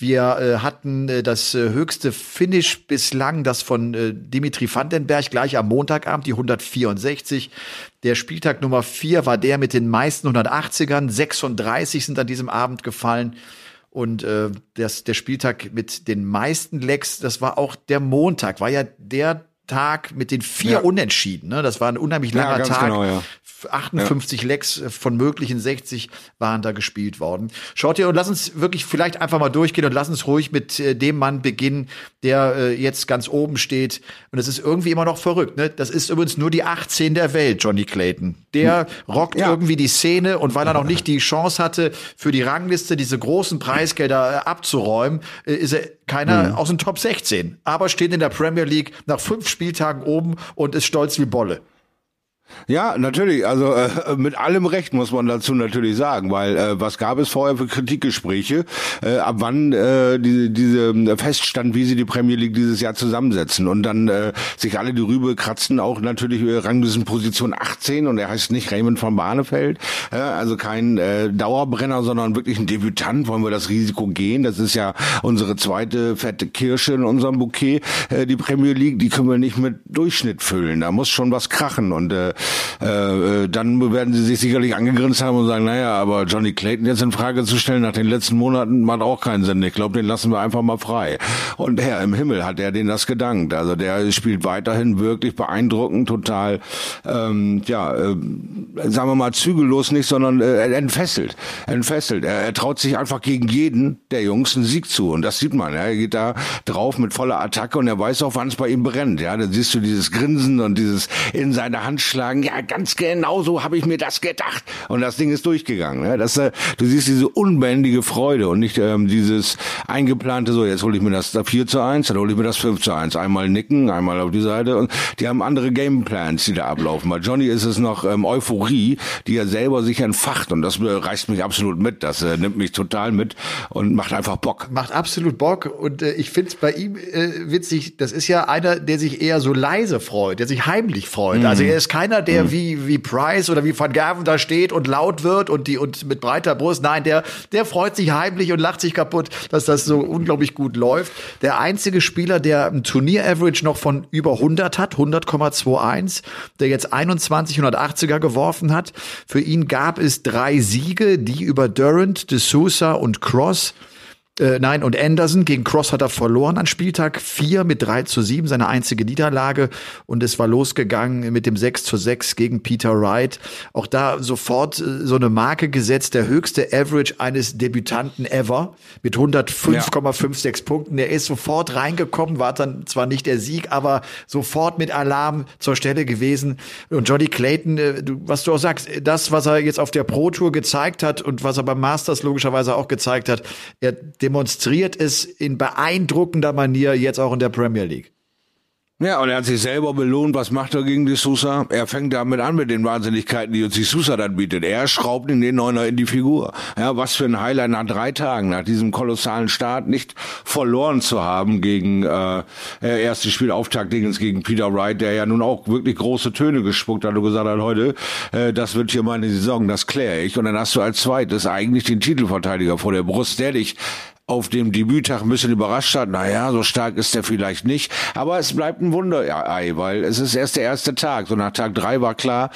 Wir äh, hatten äh, das äh, höchste Finish bislang, das von äh, Dimitri Vandenberg gleich am Montagabend, die 164. Der Spieltag Nummer 4 war der mit den meisten 180ern. 36 sind an diesem Abend gefallen. Und äh, das, der Spieltag mit den meisten Lecks, das war auch der Montag, war ja der Tag mit den vier ja. Unentschieden. Ne? Das war ein unheimlich langer ja, Tag. Genau, ja. 58 ja. Lecks von möglichen 60 waren da gespielt worden. Schaut ihr und lass uns wirklich vielleicht einfach mal durchgehen und lass uns ruhig mit äh, dem Mann beginnen, der äh, jetzt ganz oben steht. Und es ist irgendwie immer noch verrückt. Ne? Das ist übrigens nur die 18 der Welt, Johnny Clayton. Der hm. rockt irgendwie die Szene und weil er noch nicht die Chance hatte, für die Rangliste diese großen Preisgelder äh, abzuräumen, äh, ist er keiner mhm. aus den Top 16. Aber steht in der Premier League nach fünf Spieltagen oben und ist stolz wie Bolle. Ja, natürlich. Also äh, mit allem Recht muss man dazu natürlich sagen, weil äh, was gab es vorher für Kritikgespräche, äh, ab wann äh, diese, diese äh, feststand, wie sie die Premier League dieses Jahr zusammensetzen und dann äh, sich alle die Rübe kratzen, auch natürlich äh, Ranglisten Position 18 und er heißt nicht Raymond von Barnefeld, äh, also kein äh, Dauerbrenner, sondern wirklich ein Debütant. Wollen wir das Risiko gehen? Das ist ja unsere zweite fette Kirsche in unserem Bouquet. Äh, die Premier League, die können wir nicht mit Durchschnitt füllen. Da muss schon was krachen und äh, äh, äh, dann werden sie sich sicherlich angegrinst haben und sagen, naja, aber Johnny Clayton jetzt in Frage zu stellen nach den letzten Monaten macht auch keinen Sinn. Ich glaube, den lassen wir einfach mal frei. Und Herr im Himmel hat er denen das gedankt. Also der spielt weiterhin wirklich beeindruckend, total, ähm, ja, äh, sagen wir mal zügellos nicht, sondern äh, entfesselt, entfesselt. Er, er traut sich einfach gegen jeden der Jungs einen Sieg zu und das sieht man. Ja. Er geht da drauf mit voller Attacke und er weiß auch, wann es bei ihm brennt. Ja, dann siehst du dieses Grinsen und dieses in seine Hand schlagen sagen, ja, ganz genau so habe ich mir das gedacht. Und das Ding ist durchgegangen. Ne? Das, äh, du siehst diese unbändige Freude und nicht ähm, dieses eingeplante, so jetzt hole ich mir das 4 zu 1, dann hole ich mir das 5 zu 1. Einmal nicken, einmal auf die Seite. Und die haben andere Gameplans, die da ablaufen. Bei Johnny ist es noch ähm, Euphorie, die er selber sich entfacht. Und das äh, reißt mich absolut mit. Das äh, nimmt mich total mit und macht einfach Bock. Macht absolut Bock. Und äh, ich finde es bei ihm äh, witzig, das ist ja einer, der sich eher so leise freut, der sich heimlich freut. Mhm. Also er ist keiner, der mhm. wie, wie Price oder wie Van Gerven da steht und laut wird und die und mit breiter Brust. Nein, der, der freut sich heimlich und lacht sich kaputt, dass das so unglaublich gut läuft. Der einzige Spieler, der ein Turnier-Average noch von über 100 hat, 100,21, der jetzt 21 180er geworfen hat. Für ihn gab es drei Siege, die über Durant, De Sousa und Cross äh, nein, und Anderson gegen Cross hat er verloren an Spieltag 4 mit 3 zu 7, seine einzige Niederlage. Und es war losgegangen mit dem 6 zu 6 gegen Peter Wright. Auch da sofort äh, so eine Marke gesetzt, der höchste Average eines Debütanten ever mit 105,56 ja. Punkten. Er ist sofort reingekommen, war dann zwar nicht der Sieg, aber sofort mit Alarm zur Stelle gewesen. Und Johnny Clayton, äh, was du auch sagst, das, was er jetzt auf der Pro Tour gezeigt hat und was er beim Masters logischerweise auch gezeigt hat, er demonstriert es in beeindruckender Manier jetzt auch in der Premier League. Ja, und er hat sich selber belohnt. Was macht er gegen die Sousa? Er fängt damit an mit den Wahnsinnigkeiten, die uns die Sousa dann bietet. Er schraubt in den Neuner in die Figur. Ja, was für ein Highlight nach drei Tagen, nach diesem kolossalen Start, nicht verloren zu haben gegen äh, äh erstes Spielauftakt gegen Peter Wright, der ja nun auch wirklich große Töne gespuckt hat und gesagt hat, heute, äh, das wird hier meine Saison, das kläre ich. Und dann hast du als zweites eigentlich den Titelverteidiger vor der Brust, der dich auf dem Debüttag ein bisschen überrascht hat. Naja, so stark ist er vielleicht nicht. Aber es bleibt ein Wunder-Ei, weil es ist erst der erste Tag. So nach Tag drei war klar,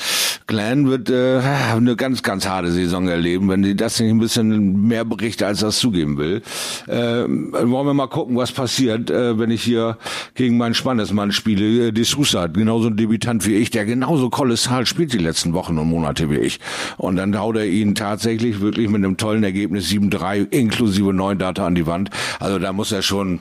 Glenn wird äh, eine ganz, ganz harte Saison erleben, wenn die das nicht ein bisschen mehr berichtet, als das zugeben will. Äh, wollen wir mal gucken, was passiert, äh, wenn ich hier gegen meinen Spannesmann spiele. Äh, De Sousa, genauso ein Debütant wie ich, der genauso kolossal spielt die letzten Wochen und Monate wie ich. Und dann haut er ihn tatsächlich wirklich mit einem tollen Ergebnis 7-3 inklusive 9 Data Meter an die Wand. Also da muss er schon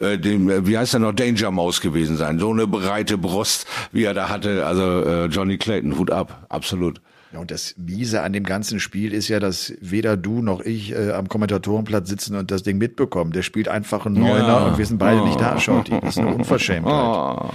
äh, dem, äh, wie heißt er noch, Danger Mouse gewesen sein. So eine breite Brust, wie er da hatte. Also äh, Johnny Clayton, Hut ab, absolut. Ja, und das Miese an dem ganzen Spiel ist ja, dass weder du noch ich äh, am Kommentatorenplatz sitzen und das Ding mitbekommen. Der spielt einfach einen Neuner ja. und wir sind beide oh. nicht da, schaut. Das ist eine Unverschämtheit. Oh.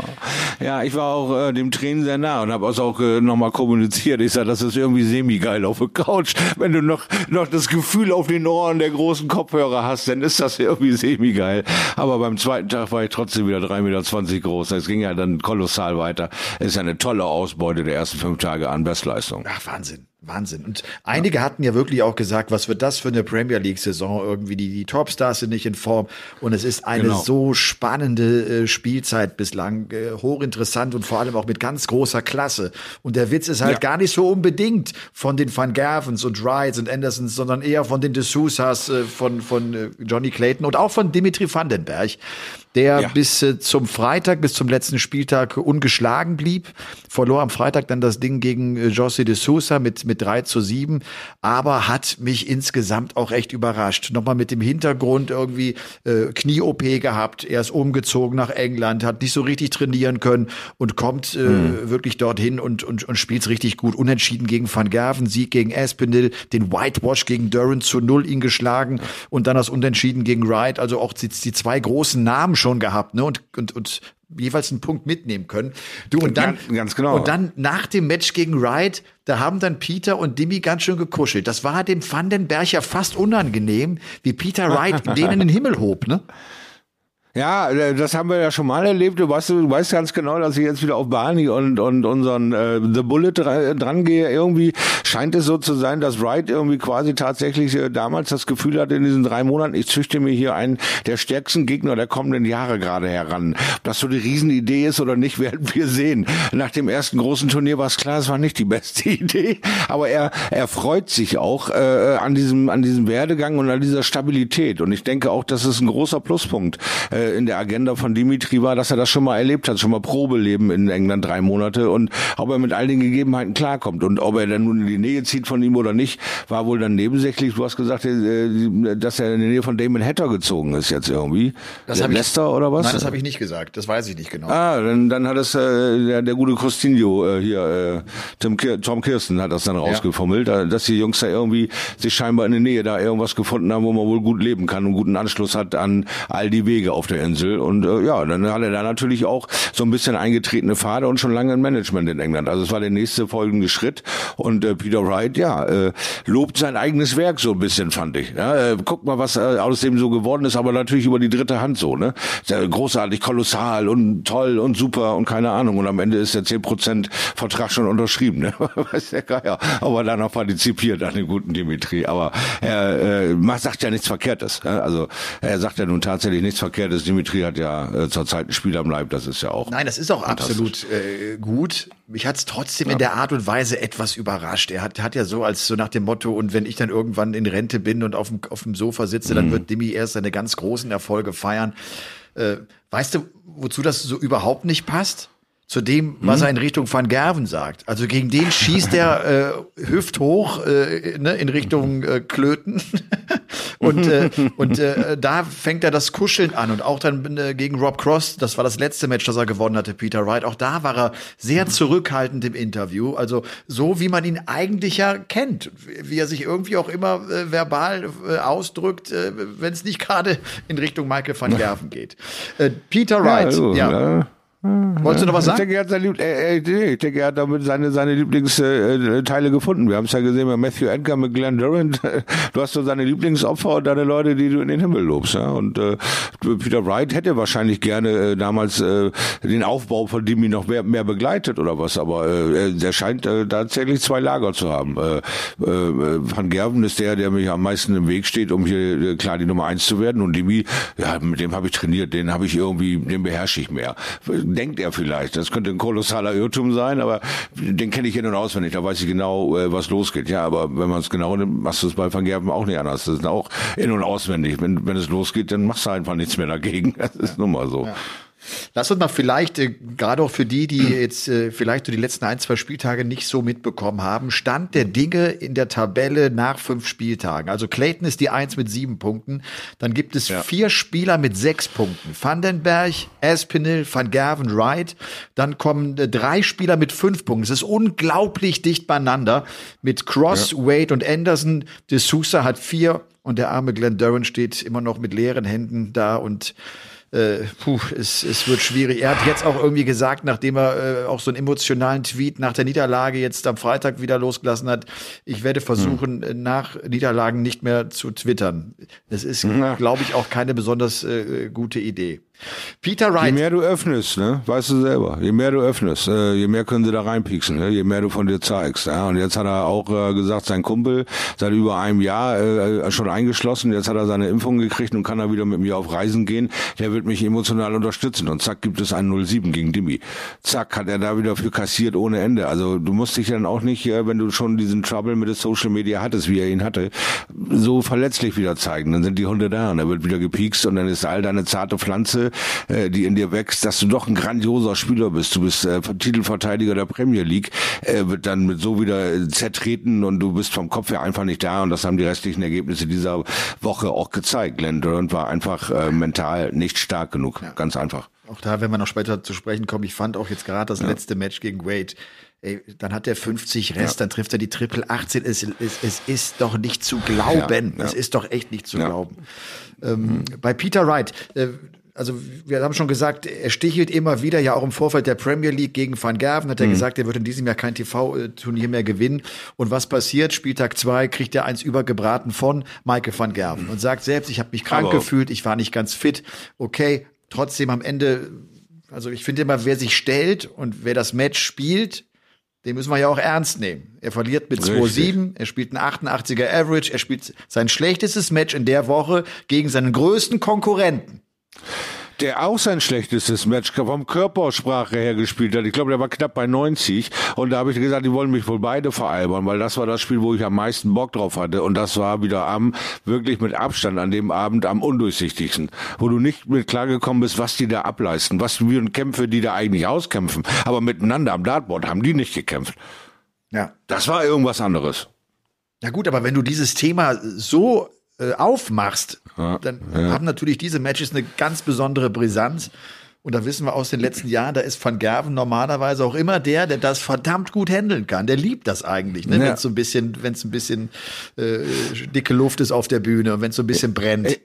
Ja, ich war auch äh, dem Tränen sehr nah und habe es auch äh, nochmal kommuniziert. Ich sage, das ist irgendwie semi-geil auf der Couch. Wenn du noch, noch das Gefühl auf den Ohren der großen Kopfhörer hast, dann ist das irgendwie semi-geil. Aber beim zweiten Tag war ich trotzdem wieder 3,20 Meter groß. Es ging ja dann kolossal weiter. Es ist ja eine tolle Ausbeute der ersten fünf Tage an Bestleistung. Ach, Wahnsinn. Wahnsinn. Und einige hatten ja wirklich auch gesagt, was wird das für eine Premier League-Saison? Irgendwie die, die Topstars sind nicht in Form. Und es ist eine genau. so spannende äh, Spielzeit bislang, äh, hochinteressant und vor allem auch mit ganz großer Klasse. Und der Witz ist halt ja. gar nicht so unbedingt von den Van Gervens und Wrights und Andersons, sondern eher von den De Sousas, äh, von, von äh, Johnny Clayton und auch von Dimitri Vandenberg der ja. bis äh, zum Freitag, bis zum letzten Spieltag ungeschlagen blieb. Verlor am Freitag dann das Ding gegen äh, José de Sousa mit, mit 3 zu 7, aber hat mich insgesamt auch echt überrascht. Nochmal mit dem Hintergrund irgendwie äh, Knie-OP gehabt, er ist umgezogen nach England, hat nicht so richtig trainieren können und kommt äh, mhm. wirklich dorthin und, und, und spielt richtig gut. Unentschieden gegen Van Gerven, Sieg gegen Espinel, den Whitewash gegen Durant zu null ihn geschlagen und dann das Unentschieden gegen Wright. Also auch die, die zwei großen Namen schon gehabt, ne? Und, und, und jeweils einen Punkt mitnehmen können. Du und dann ganz, ganz genau. und dann nach dem Match gegen Wright, da haben dann Peter und Dimi ganz schön gekuschelt. Das war dem Vandenberger fast unangenehm, wie Peter Wright den in den Himmel hob, ne? Ja, äh, das haben wir ja schon mal erlebt. Du weißt, du weißt ganz genau, dass ich jetzt wieder auf Barney und, und unseren äh, The Bullet dran gehe. Irgendwie scheint es so zu sein, dass Wright irgendwie quasi tatsächlich äh, damals das Gefühl hatte in diesen drei Monaten, ich züchte mir hier einen der stärksten Gegner der kommenden Jahre gerade heran. Ob das so die Riesenidee ist oder nicht, werden wir sehen. Nach dem ersten großen Turnier war es klar, es war nicht die beste Idee. Aber er, er freut sich auch äh, an diesem, an diesem Werdegang und an dieser Stabilität. Und ich denke auch, das ist ein großer Pluspunkt. Äh, äh, in der Agenda von Dimitri war, dass er das schon mal erlebt hat, schon mal Probeleben in England drei Monate und ob er mit all den Gegebenheiten klarkommt und ob er dann nun in die Nähe zieht von ihm oder nicht, war wohl dann nebensächlich. Du hast gesagt, äh, dass er in die Nähe von Damon Hatter gezogen ist jetzt irgendwie. Das habe Leicester oder was? Nein, das habe ich nicht gesagt. Das weiß ich nicht genau. Ah, dann, dann hat es äh, der, der gute Costinho äh, hier, äh, Tim, Tom Kirsten hat das dann rausgefummelt, ja. dass die Jungs da irgendwie sich scheinbar in der Nähe da irgendwas gefunden haben, wo man wohl gut leben kann und guten Anschluss hat an all die Wege auf der Insel. Und äh, ja, dann hat er da natürlich auch so ein bisschen eingetretene Pfade und schon lange ein Management in England. Also es war der nächste folgende Schritt. Und äh, Peter Wright, ja, äh, lobt sein eigenes Werk so ein bisschen, fand ich. Ja, äh, guck mal, was äh, aus dem so geworden ist, aber natürlich über die dritte Hand so, ne? Großartig, kolossal und toll und super und keine Ahnung. Und am Ende ist der 10% Vertrag schon unterschrieben, ne? Weiß der Geier. Aber dann noch partizipiert an dem guten Dimitri. Aber er äh, sagt ja nichts Verkehrtes. Ne? Also er sagt ja nun tatsächlich nichts Verkehrtes. Dimitri hat ja äh, zurzeit ein Spiel am Leib, das ist ja auch. Nein, das ist auch absolut äh, gut. Mich hat es trotzdem ja. in der Art und Weise etwas überrascht. Er hat, hat ja so als so nach dem Motto, und wenn ich dann irgendwann in Rente bin und auf dem, auf dem Sofa sitze, mhm. dann wird Dimi erst seine ganz großen Erfolge feiern. Äh, weißt du, wozu das so überhaupt nicht passt? Zu dem, was hm? er in Richtung Van Gerven sagt. Also gegen den schießt er äh, hüfthoch äh, ne, in Richtung äh, Klöten. und äh, und äh, da fängt er das Kuscheln an. Und auch dann äh, gegen Rob Cross, das war das letzte Match, das er gewonnen hatte, Peter Wright. Auch da war er sehr zurückhaltend im Interview. Also so, wie man ihn eigentlich ja kennt. Wie er sich irgendwie auch immer äh, verbal äh, ausdrückt, äh, wenn es nicht gerade in Richtung Michael van Gerven geht. Äh, Peter Wright, ja. Also, ja. ja. Wolltest du noch was sagen? Ich denke, er hat, seine, äh, äh, ich denke, er hat damit seine, seine Lieblingsteile gefunden. Wir haben es ja gesehen bei Matthew Edgar mit Glenn Durant. Du hast so seine Lieblingsopfer und deine Leute, die du in den Himmel lobst. Ja? Und äh, Peter Wright hätte wahrscheinlich gerne äh, damals äh, den Aufbau von Dimi noch mehr, mehr begleitet oder was. Aber äh, der scheint äh, tatsächlich zwei Lager zu haben. Äh, äh, Van Gerven ist der, der mich am meisten im Weg steht, um hier äh, klar die Nummer eins zu werden. Und Dimi, ja, mit dem habe ich trainiert, den habe ich irgendwie, den beherrsche ich mehr denkt er vielleicht. Das könnte ein kolossaler Irrtum sein, aber den kenne ich in- und auswendig. Da weiß ich genau, äh, was losgeht. Ja, aber wenn man es genau nimmt, machst du es bei Van Gerben auch nicht anders. Das ist auch in- und auswendig. Wenn, wenn es losgeht, dann machst du einfach nichts mehr dagegen. Das ist nun mal so. Ja. Lass uns mal vielleicht, äh, gerade auch für die, die jetzt äh, vielleicht so die letzten ein, zwei Spieltage nicht so mitbekommen haben, Stand der Dinge in der Tabelle nach fünf Spieltagen. Also Clayton ist die Eins mit sieben Punkten. Dann gibt es ja. vier Spieler mit sechs Punkten. Vandenberg, Espinel, Van Gerven, Wright. Dann kommen äh, drei Spieler mit fünf Punkten. Es ist unglaublich dicht beieinander. Mit Cross, ja. Wade und Anderson. De Sousa hat vier und der arme Glenn Duran steht immer noch mit leeren Händen da und äh, puh, es, es wird schwierig. Er hat jetzt auch irgendwie gesagt, nachdem er äh, auch so einen emotionalen Tweet nach der Niederlage jetzt am Freitag wieder losgelassen hat, ich werde versuchen, hm. nach Niederlagen nicht mehr zu twittern. Das ist, glaube ich, auch keine besonders äh, gute Idee. Peter Wright. Je mehr du öffnest, ne, weißt du selber, je mehr du öffnest, äh, je mehr können sie da reinpieksen, ne, je mehr du von dir zeigst. Ja. Und jetzt hat er auch äh, gesagt, sein Kumpel seit über einem Jahr äh, schon eingeschlossen, jetzt hat er seine Impfung gekriegt und kann er wieder mit mir auf Reisen gehen. Der wird mich emotional unterstützen. Und zack, gibt es einen 07 gegen Dimi. Zack, hat er da wieder für kassiert ohne Ende. Also du musst dich dann auch nicht, äh, wenn du schon diesen Trouble mit der Social Media hattest, wie er ihn hatte, so verletzlich wieder zeigen. Dann sind die Hunde da und er wird wieder gepiekst und dann ist all deine zarte Pflanze äh, die in dir wächst, dass du doch ein grandioser Spieler bist. Du bist äh, Titelverteidiger der Premier League, äh, wird dann mit so wieder äh, zertreten und du bist vom Kopf her einfach nicht da. Und das haben die restlichen Ergebnisse dieser Woche auch gezeigt. Glenn Durant war einfach äh, mental nicht stark genug. Ja. Ganz einfach. Auch da, wenn wir noch später zu sprechen kommen, ich fand auch jetzt gerade das ja. letzte Match gegen Wade, ey, dann hat er 50 Rest, ja. dann trifft er die Triple 18. Es, es, es ist doch nicht zu glauben. Ja, ja. Es ist doch echt nicht zu glauben. Ähm. Bei Peter Wright, äh, also wir haben schon gesagt, er stichelt immer wieder, ja auch im Vorfeld der Premier League gegen Van Gerven, hat er mhm. gesagt, er wird in diesem Jahr kein TV-Turnier mehr gewinnen. Und was passiert? Spieltag zwei kriegt er eins übergebraten von Michael van Gerven und sagt selbst, ich habe mich krank Aber gefühlt, ich war nicht ganz fit. Okay, trotzdem am Ende, also ich finde immer, wer sich stellt und wer das Match spielt, den müssen wir ja auch ernst nehmen. Er verliert mit 2-7, er spielt ein 88er Average, er spielt sein schlechtestes Match in der Woche gegen seinen größten Konkurrenten. Der auch sein schlechtestes Match vom Körpersprache her gespielt hat. Ich glaube, der war knapp bei 90 und da habe ich gesagt, die wollen mich wohl beide veralbern, weil das war das Spiel, wo ich am meisten Bock drauf hatte und das war wieder am wirklich mit Abstand an dem Abend am undurchsichtigsten, wo du nicht mit klargekommen bist, was die da ableisten, was für Kämpfe die da eigentlich auskämpfen, aber miteinander am Dartboard haben die nicht gekämpft. Ja. Das war irgendwas anderes. Ja gut, aber wenn du dieses Thema so äh, aufmachst, ja, dann ja. haben natürlich diese Matches eine ganz besondere Brisanz. Und da wissen wir aus den letzten Jahren, da ist Van Gerven normalerweise auch immer der, der das verdammt gut handeln kann. Der liebt das eigentlich, ne? Ja. wenn es so ein bisschen, wenn es ein bisschen äh, dicke Luft ist auf der Bühne und wenn es so ein bisschen brennt.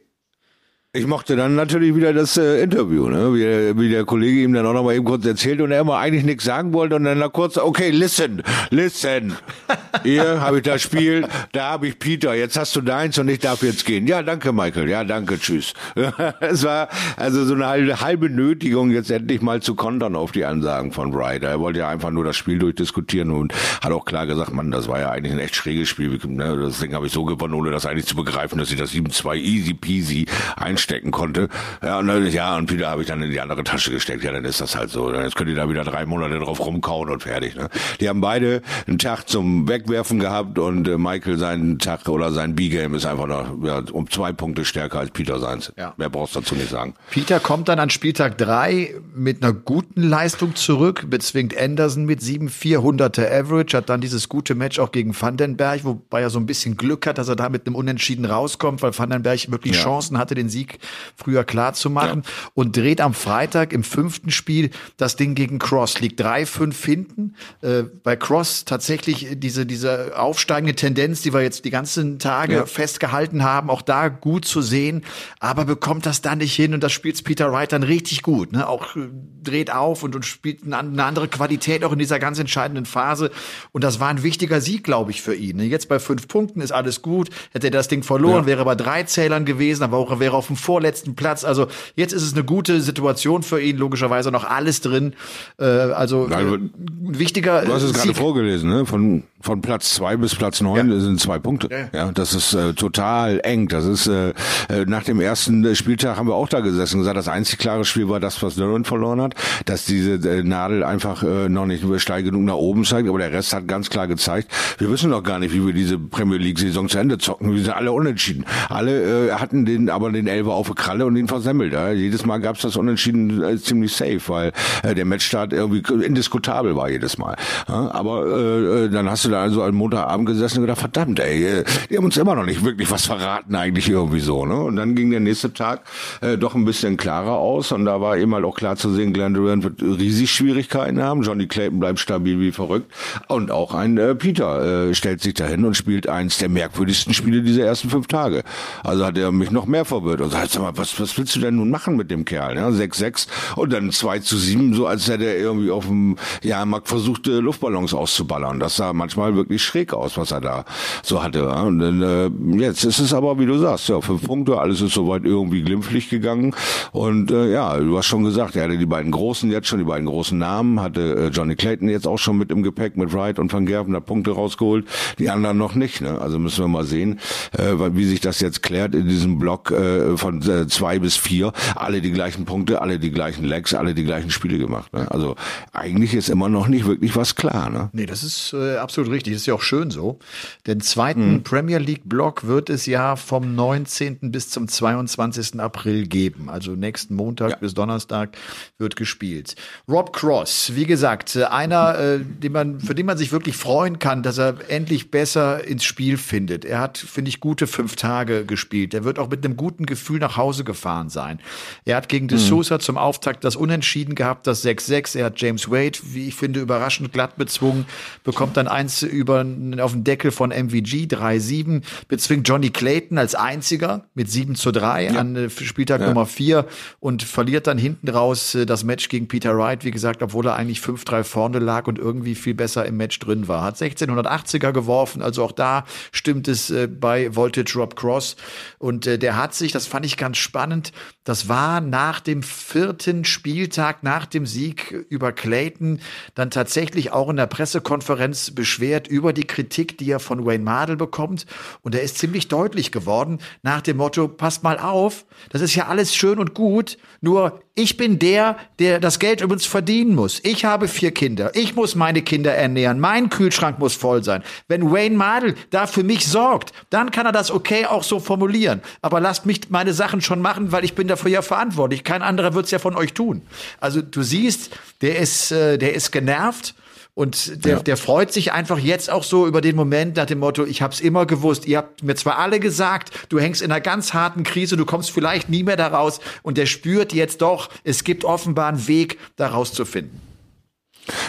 Ich mochte dann natürlich wieder das äh, Interview, ne? wie, der, wie der Kollege ihm dann auch noch mal eben kurz erzählt und er immer eigentlich nichts sagen wollte und dann da kurz, okay, listen, listen. Hier habe ich das Spiel, da habe ich Peter, jetzt hast du deins und ich darf jetzt gehen. Ja, danke Michael, ja, danke, tschüss. es war also so eine halbe, Nötigung, jetzt endlich mal zu kontern auf die Ansagen von Wright. Er wollte ja einfach nur das Spiel durchdiskutieren und hat auch klar gesagt, man, das war ja eigentlich ein echt schräges Spiel. Ne? Das Ding habe ich so gewonnen, ohne das eigentlich zu begreifen, dass ich das 7-2 easy peasy einstecken konnte. Ja, und dann, ja, und wieder habe ich dann in die andere Tasche gesteckt. Ja, dann ist das halt so. Jetzt könnt ihr da wieder drei Monate drauf rumkauen und fertig. Ne? Die haben beide einen Tag zum Wegwerfen gehabt und äh, Michael seinen Tag oder sein B-Game ist einfach noch ja, um zwei Punkte stärker als Peter seins. Ja. Mehr brauchst du dazu nicht sagen. Peter kommt dann an Spieltag drei mit einer guten Leistung zurück, bezwingt Anderson mit 7-400er Average, hat dann dieses gute Match auch gegen Vandenberg, wobei er so ein bisschen Glück hat, dass er da mit einem Unentschieden rauskommt, weil Vandenberg wirklich ja. Chancen hatte, den Sieg früher klar zu machen ja. und dreht am Freitag im fünften Spiel das Ding gegen Cross, liegt 3-5 hinten. Äh, bei Cross tatsächlich diese, diese aufsteigende Tendenz, die wir jetzt die ganzen Tage ja. festgehalten haben, auch da gut zu sehen, aber bekommt das dann nicht hin und das spielt Peter Wright dann richtig gut. Ne? Auch äh, dreht auf und, und spielt eine, eine andere Qualität auch in dieser ganz entscheidenden Phase. Und das war ein wichtiger Sieg, glaube ich, für ihn. Ne? Jetzt bei fünf Punkten ist alles gut. Hätte er das Ding verloren, ja. wäre bei drei Zählern gewesen, aber auch wäre auf dem vorletzten Platz. Also jetzt ist es eine gute Situation für ihn, logischerweise noch alles drin. Äh, also also, wichtiger. Du hast es gerade vorgelesen, ne? Von von Platz zwei bis Platz neun ja. sind zwei Punkte. Ja, ja das ist äh, total eng. Das ist äh, äh nach dem ersten Spieltag haben wir auch da gesessen und gesagt, das einzig klare Spiel war das, was Nürnberg verloren hat, dass diese äh, Nadel einfach äh, noch nicht steil genug nach oben zeigt, aber der Rest hat ganz klar gezeigt, wir wissen noch gar nicht, wie wir diese Premier League Saison zu Ende zocken. Wir sind alle unentschieden. Alle äh, hatten den aber den Elfer auf der Kralle und den versemmelt. Ja. Jedes Mal gab's das Unentschieden äh, ziemlich safe, weil äh, der Matchstart irgendwie indiskutabel war jedes Mal. Ja. Aber äh, äh dann hast du da also am Montagabend gesessen und gedacht, verdammt, ey, äh, die haben uns immer noch nicht wirklich was verraten eigentlich irgendwie so. Ne? Und dann ging der nächste Tag äh, doch ein bisschen klarer aus und da war eben halt auch klar zu sehen, Glenn Durant wird riesig Schwierigkeiten haben, Johnny Clayton bleibt stabil wie verrückt und auch ein äh, Peter äh, stellt sich dahin und spielt eins der merkwürdigsten Spiele dieser ersten fünf Tage. Also hat er mich noch mehr verwirrt und sagt, sag mal, was, was willst du denn nun machen mit dem Kerl? Ja? 6-6 und dann 2 zu 7, so als hätte er irgendwie auf dem Jahrmarkt versucht, Luftballons auszuballern. Das sah manchmal wirklich schräg aus, was er da so hatte. Und dann, äh, jetzt ist es aber, wie du sagst, ja, fünf Punkte, alles ist soweit irgendwie glimpflich gegangen. Und äh, ja, du hast schon gesagt, er hatte die beiden großen jetzt schon, die beiden großen Namen, hatte äh, Johnny Clayton jetzt auch schon mit im Gepäck, mit Wright und Van Gerven da Punkte rausgeholt, die anderen noch nicht. Ne? Also müssen wir mal sehen, äh, wie sich das jetzt klärt in diesem Block äh, von äh, zwei bis vier. Alle die gleichen Punkte, alle die gleichen Legs, alle die gleichen Spiele gemacht. Ne? Also eigentlich ist immer noch nicht wirklich was klar. Ne? Nee, das ist äh, absolut richtig ist ja auch schön so. Den zweiten mhm. Premier League Block wird es ja vom 19. bis zum 22. April geben. Also nächsten Montag ja. bis Donnerstag wird gespielt. Rob Cross, wie gesagt, einer, äh, den man, für den man sich wirklich freuen kann, dass er endlich besser ins Spiel findet. Er hat, finde ich, gute fünf Tage gespielt. Er wird auch mit einem guten Gefühl nach Hause gefahren sein. Er hat gegen De mhm. Sousa zum Auftakt das Unentschieden gehabt, das 6-6. Er hat James Wade, wie ich finde, überraschend glatt bezwungen, bekommt dann eins über über, auf den Deckel von MVG 3-7, bezwingt Johnny Clayton als einziger mit 7 zu 3 ja. an äh, Spieltag ja. Nummer 4 und verliert dann hinten raus äh, das Match gegen Peter Wright, wie gesagt, obwohl er eigentlich 5-3 vorne lag und irgendwie viel besser im Match drin war. Hat 1680er geworfen, also auch da stimmt es äh, bei Voltage Rob Cross und der hat sich, das fand ich ganz spannend, Das war nach dem vierten Spieltag, nach dem Sieg über Clayton, dann tatsächlich auch in der Pressekonferenz beschwert über die Kritik, die er von Wayne Mardell bekommt. Und er ist ziemlich deutlich geworden nach dem Motto, passt mal auf, das ist ja alles schön und gut, nur ich bin der, der das Geld übrigens verdienen muss. Ich habe vier Kinder. Ich muss meine Kinder ernähren. Mein Kühlschrank muss voll sein. Wenn Wayne Mardell da für mich sorgt, dann kann er das okay auch so formulieren. Aber lasst mich meine Sachen schon machen, weil ich bin dafür ja verantwortlich. Kein anderer wird es ja von euch tun. Also du siehst, der ist, äh, der ist genervt. Und der, ja. der freut sich einfach jetzt auch so über den Moment nach dem Motto, ich hab's immer gewusst, ihr habt mir zwar alle gesagt, du hängst in einer ganz harten Krise, du kommst vielleicht nie mehr daraus und der spürt jetzt doch, es gibt offenbar einen Weg, daraus zu finden.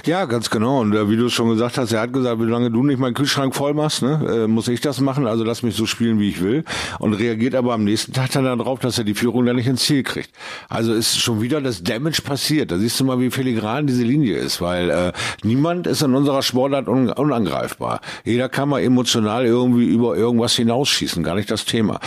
Ja, ganz genau. Und äh, wie du schon gesagt hast, er hat gesagt, wie lange du nicht meinen Kühlschrank voll machst, ne, äh, muss ich das machen. Also lass mich so spielen, wie ich will. Und reagiert aber am nächsten Tag dann darauf, dass er die Führung dann nicht ins Ziel kriegt. Also ist schon wieder das Damage passiert. Da siehst du mal, wie filigran diese Linie ist, weil äh, niemand ist in unserer Sportart un unangreifbar. Jeder kann mal emotional irgendwie über irgendwas hinausschießen, gar nicht das Thema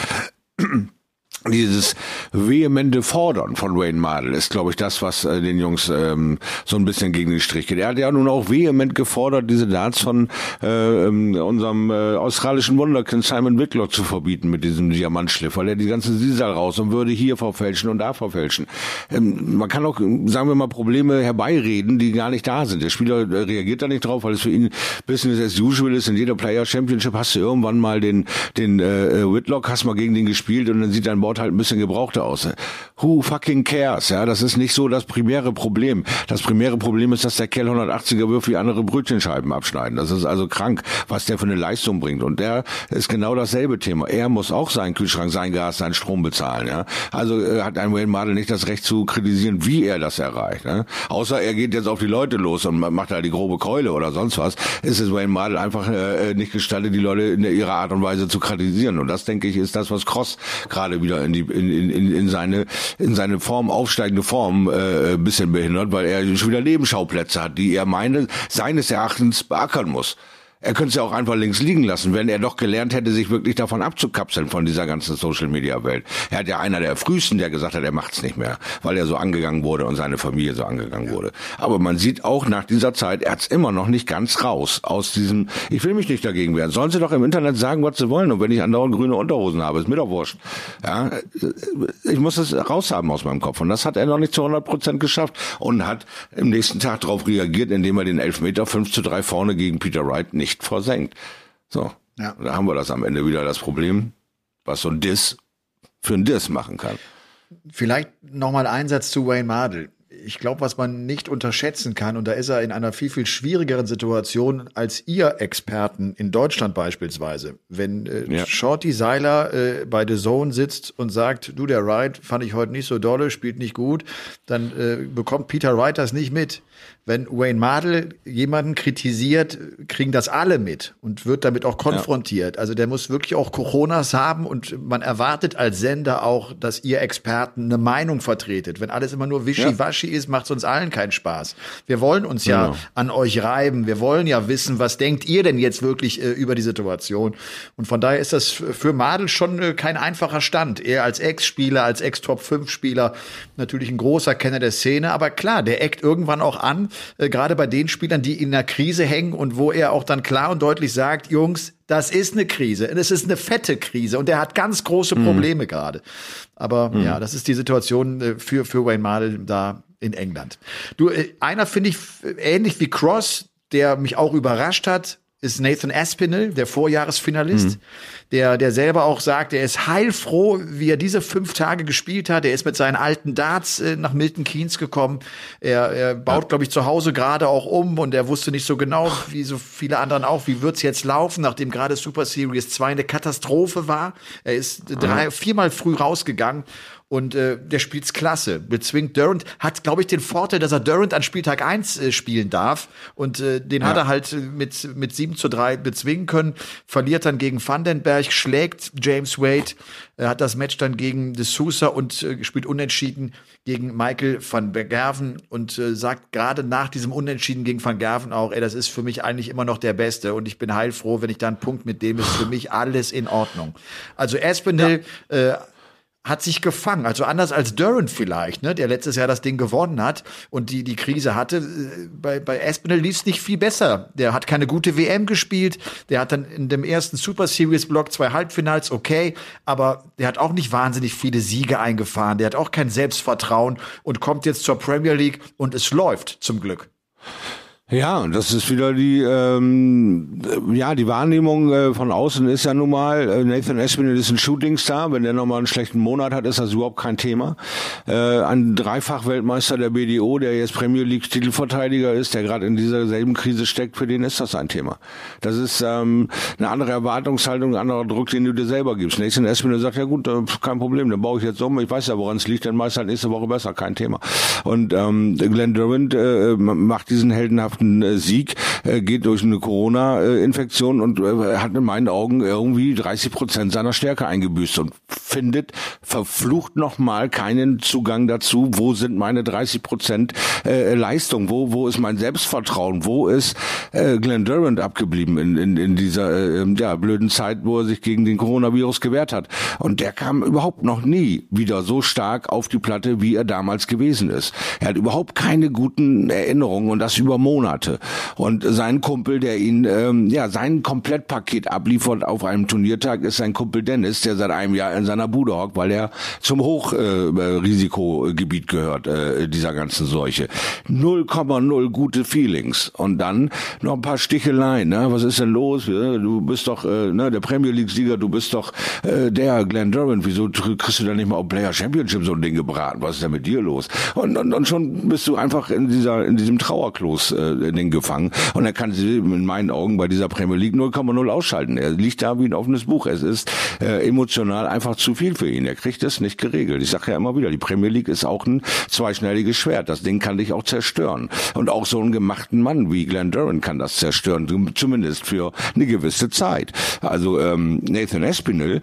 dieses vehemente Fordern von Wayne Mardell ist, glaube ich, das, was äh, den Jungs ähm, so ein bisschen gegen den Strich geht. Er hat ja nun auch vehement gefordert, diese Darts von äh, ähm, unserem äh, australischen Wunderkind Simon Whitlock zu verbieten mit diesem Diamantschliff, weil er die ganze Sisal raus und würde hier verfälschen und da verfälschen. Ähm, man kann auch, sagen wir mal, Probleme herbeireden, die gar nicht da sind. Der Spieler äh, reagiert da nicht drauf, weil es für ihn Business as usual ist. In jeder Player Championship hast du irgendwann mal den, den äh, äh Whitlock, hast mal gegen den gespielt und dann sieht dein Board schaut halt ein bisschen gebrauchter aus. Who fucking cares? Ja, das ist nicht so das primäre Problem. Das primäre Problem ist, dass der Kerl 180er wirft wie andere Brötchenscheiben abschneiden. Das ist also krank, was der für eine Leistung bringt. Und der ist genau dasselbe Thema. Er muss auch seinen Kühlschrank, sein Gas, seinen Strom bezahlen. Ja, also äh, hat ein Wayne Mardell nicht das Recht zu kritisieren, wie er das erreicht. Ja? Außer er geht jetzt auf die Leute los und macht da die grobe Keule oder sonst was. Ist es Wayne Mardell einfach äh, nicht gestattet, die Leute in ihrer Art und Weise zu kritisieren. Und das denke ich ist das, was Cross gerade wieder in die in, in, in seine in seine Form aufsteigende Form äh, bisschen behindert, weil er schon wieder Nebenschauplätze hat, die er meine seines Erachtens beackern muss. Er könnte es ja auch einfach links liegen lassen, wenn er doch gelernt hätte, sich wirklich davon abzukapseln von dieser ganzen Social Media Welt. Er hat ja einer der frühesten, der gesagt hat, er macht's nicht mehr, weil er so angegangen wurde und seine Familie so angegangen wurde. Aber man sieht auch nach dieser Zeit, er hat's immer noch nicht ganz raus aus diesem, ich will mich nicht dagegen wehren. Sollen sie doch im Internet sagen, was sie wollen. Und wenn ich andauernd grüne Unterhosen habe, ist mir doch wurscht. Ja, ich muss es raushaben aus meinem Kopf. Und das hat er noch nicht zu 100 Prozent geschafft und hat im nächsten Tag darauf reagiert, indem er den Elfmeter 5 zu 3 vorne gegen Peter Wright nicht nicht versenkt. So, ja. da haben wir das am Ende wieder das Problem, was so ein Diss für ein Diss machen kann. Vielleicht nochmal ein Satz zu Wayne Mardell ich glaube, was man nicht unterschätzen kann, und da ist er in einer viel, viel schwierigeren Situation als ihr Experten in Deutschland beispielsweise. Wenn äh, ja. Shorty Seiler äh, bei The Zone sitzt und sagt, du, der Wright fand ich heute nicht so dolle, spielt nicht gut, dann äh, bekommt Peter Wright das nicht mit. Wenn Wayne Mardell jemanden kritisiert, kriegen das alle mit und wird damit auch konfrontiert. Ja. Also der muss wirklich auch Coronas haben und man erwartet als Sender auch, dass ihr Experten eine Meinung vertretet. Wenn alles immer nur wischiwaschi ja. ist, macht es uns allen keinen Spaß. Wir wollen uns ja genau. an euch reiben. Wir wollen ja wissen, was denkt ihr denn jetzt wirklich äh, über die Situation? Und von daher ist das für Madel schon äh, kein einfacher Stand. Er als Ex-Spieler, als Ex-Top-5-Spieler natürlich ein großer Kenner der Szene. Aber klar, der eckt irgendwann auch an, äh, gerade bei den Spielern, die in der Krise hängen und wo er auch dann klar und deutlich sagt, Jungs, das ist eine Krise. Es ist eine fette Krise und er hat ganz große mhm. Probleme mhm. gerade. Aber mhm. ja, das ist die Situation äh, für, für Wayne Mardell da in England. Du, äh, einer finde ich ähnlich wie Cross, der mich auch überrascht hat, ist Nathan Aspinall, der Vorjahresfinalist, mhm. der, der selber auch sagt, er ist heilfroh, wie er diese fünf Tage gespielt hat. Er ist mit seinen alten Darts äh, nach Milton Keynes gekommen. Er, er baut, ja. glaube ich, zu Hause gerade auch um und er wusste nicht so genau, wie so viele anderen auch, wie wird's jetzt laufen, nachdem gerade Super Series 2 eine Katastrophe war. Er ist drei, viermal früh rausgegangen und äh, der spielt's klasse. Bezwingt Durant, hat, glaube ich, den Vorteil, dass er Durant an Spieltag 1 äh, spielen darf. Und äh, den ja. hat er halt mit, mit 7 zu 3 bezwingen können. Verliert dann gegen Vandenberg, schlägt James Wade, äh, hat das Match dann gegen De Sousa und äh, spielt unentschieden gegen Michael van Gerven und äh, sagt gerade nach diesem Unentschieden gegen Van Gerven auch, ey, das ist für mich eigentlich immer noch der Beste und ich bin heilfroh, wenn ich da einen Punkt mit dem ist, für mich alles in Ordnung. Also Espinel, ja. äh, hat sich gefangen. Also anders als Durant vielleicht, ne, der letztes Jahr das Ding gewonnen hat und die, die Krise hatte. Äh, bei, bei Espinel lief es nicht viel besser. Der hat keine gute WM gespielt. Der hat dann in dem ersten Super Series Block zwei Halbfinals, okay. Aber der hat auch nicht wahnsinnig viele Siege eingefahren. Der hat auch kein Selbstvertrauen und kommt jetzt zur Premier League und es läuft zum Glück. Ja, das ist wieder die, ähm, ja, die Wahrnehmung äh, von außen ist ja nun mal, äh, Nathan Espinel ist ein Shootingstar, wenn der nochmal einen schlechten Monat hat, ist das überhaupt kein Thema. Äh, ein Dreifach-Weltmeister der BDO, der jetzt Premier League Titelverteidiger ist, der gerade in dieser selben Krise steckt, für den ist das ein Thema. Das ist ähm, eine andere Erwartungshaltung, ein anderer Druck, den du dir selber gibst. Nathan Espinel sagt, ja gut, äh, kein Problem, dann baue ich jetzt um, ich weiß ja, woran es liegt, dann meist halt nächste Woche besser, kein Thema. Und ähm, Glenn Durant äh, macht diesen heldenhaften meisterhaften äh, Sieg, äh, geht durch eine Corona-Infektion und äh, hat in meinen Augen irgendwie 30 Prozent seiner Stärke eingebüßt und findet verflucht nochmal keinen Zugang dazu, wo sind meine 30 Prozent Leistung, wo, wo ist mein Selbstvertrauen, wo ist Glenn Durant abgeblieben in, in, in dieser ähm, ja, blöden Zeit, wo er sich gegen den Coronavirus gewehrt hat. Und der kam überhaupt noch nie wieder so stark auf die Platte, wie er damals gewesen ist. Er hat überhaupt keine guten Erinnerungen und das über Monate. Monate. Und sein Kumpel, der ihn, ähm, ja, sein Komplettpaket abliefert auf einem Turniertag, ist sein Kumpel Dennis, der seit einem Jahr in seiner Bude hockt, weil er zum Hochrisikogebiet äh, gehört, äh, dieser ganzen Seuche. 0,0 gute Feelings. Und dann noch ein paar Sticheleien, ne? Was ist denn los? Du bist doch, äh, ne, der Premier League-Sieger, du bist doch äh, der Glenn Durant. Wieso kriegst du da nicht mal auf Player Championship so ein Ding gebraten? Was ist denn mit dir los? Und, und, und schon bist du einfach in dieser, in diesem Trauerklos äh, äh, den gefangen. Und er kann sie in meinen Augen bei dieser Premier League 0,0 ausschalten. Er liegt da wie ein offenes Buch. Es ist äh, emotional einfach zu viel für ihn. Er kriegt es nicht geregelt. Ich sage ja immer wieder, die Premier League ist auch ein zweischneidiges Schwert. Das Ding kann dich auch zerstören. Und auch so einen gemachten Mann wie Glenn Duran kann das zerstören, zumindest für eine gewisse Zeit. Also ähm, Nathan Espinel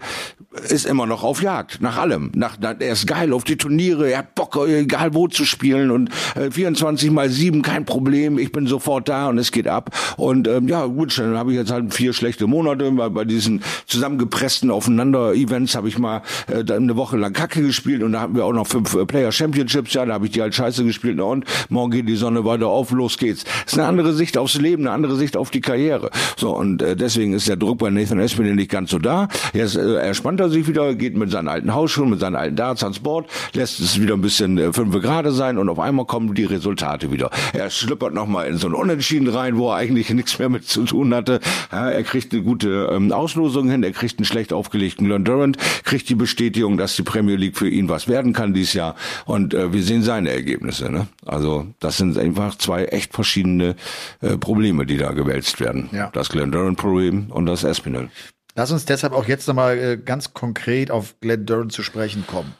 ist immer noch auf Jagd, nach allem. Nach, nach, er ist geil auf die Turniere, er hat Bock, egal wo zu spielen und äh, 24 mal 7, kein Problem. Ich bin sofort da und es geht ab. Und ähm, ja, gut, dann habe ich jetzt halt vier schlechte Monate, weil bei diesen zusammengepressten Aufeinander-Events habe ich mal äh, eine Woche lang Kacke gespielt und da hatten wir auch noch fünf äh, Player Championships, ja, da habe ich die halt scheiße gespielt und morgen geht die Sonne weiter auf, los geht's. Das ist eine andere Sicht aufs Leben, eine andere Sicht auf die Karriere. So, und äh, deswegen ist der Druck bei Nathan Espinel nicht ganz so da. Jetzt äh, erspannt er sich wieder, geht mit seinen alten Hausschuhen, mit seinen alten Darts ans Board, lässt es wieder ein bisschen äh, fünf gerade sein und auf einmal kommen die Resultate wieder. Er schlippert nochmal in so ein Unentschieden rein, wo er eigentlich nichts mehr mit zu tun hatte. Ja, er kriegt eine gute ähm, Auslosung hin, er kriegt einen schlecht aufgelegten Glenn Durant, kriegt die Bestätigung, dass die Premier League für ihn was werden kann dieses Jahr. Und äh, wir sehen seine Ergebnisse. Ne? Also das sind einfach zwei echt verschiedene äh, Probleme, die da gewälzt werden. Ja. Das Glenn Durant-Problem und das Espinel. Lass uns deshalb auch jetzt nochmal äh, ganz konkret auf Glenn Durant zu sprechen kommen.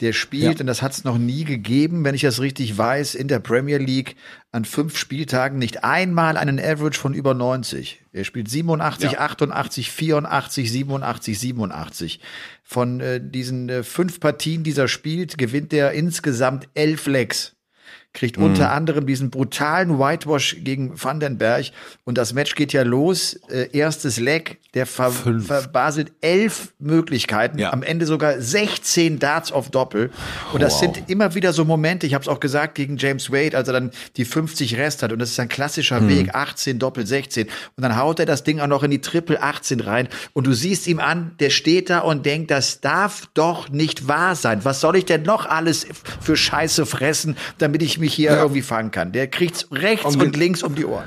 Der spielt, ja. und das hat es noch nie gegeben, wenn ich das richtig weiß, in der Premier League an fünf Spieltagen nicht einmal einen Average von über 90. Er spielt 87, ja. 88, 84, 87, 87. Von äh, diesen äh, fünf Partien, die er spielt, gewinnt er insgesamt elf Lecks kriegt mhm. unter anderem diesen brutalen Whitewash gegen Vandenberg und das Match geht ja los. Äh, erstes Leg, der ver Fünf. verbaselt elf Möglichkeiten, ja. am Ende sogar 16 Darts auf Doppel. Und das wow. sind immer wieder so Momente, ich habe es auch gesagt, gegen James Wade, als er dann die 50 Rest hat und das ist ein klassischer mhm. Weg, 18 Doppel 16 und dann haut er das Ding auch noch in die Triple 18 rein und du siehst ihm an, der steht da und denkt, das darf doch nicht wahr sein. Was soll ich denn noch alles für Scheiße fressen, damit ich mich mich hier ja. irgendwie fangen kann. Der kriegt's rechts und, und links um die Ohren.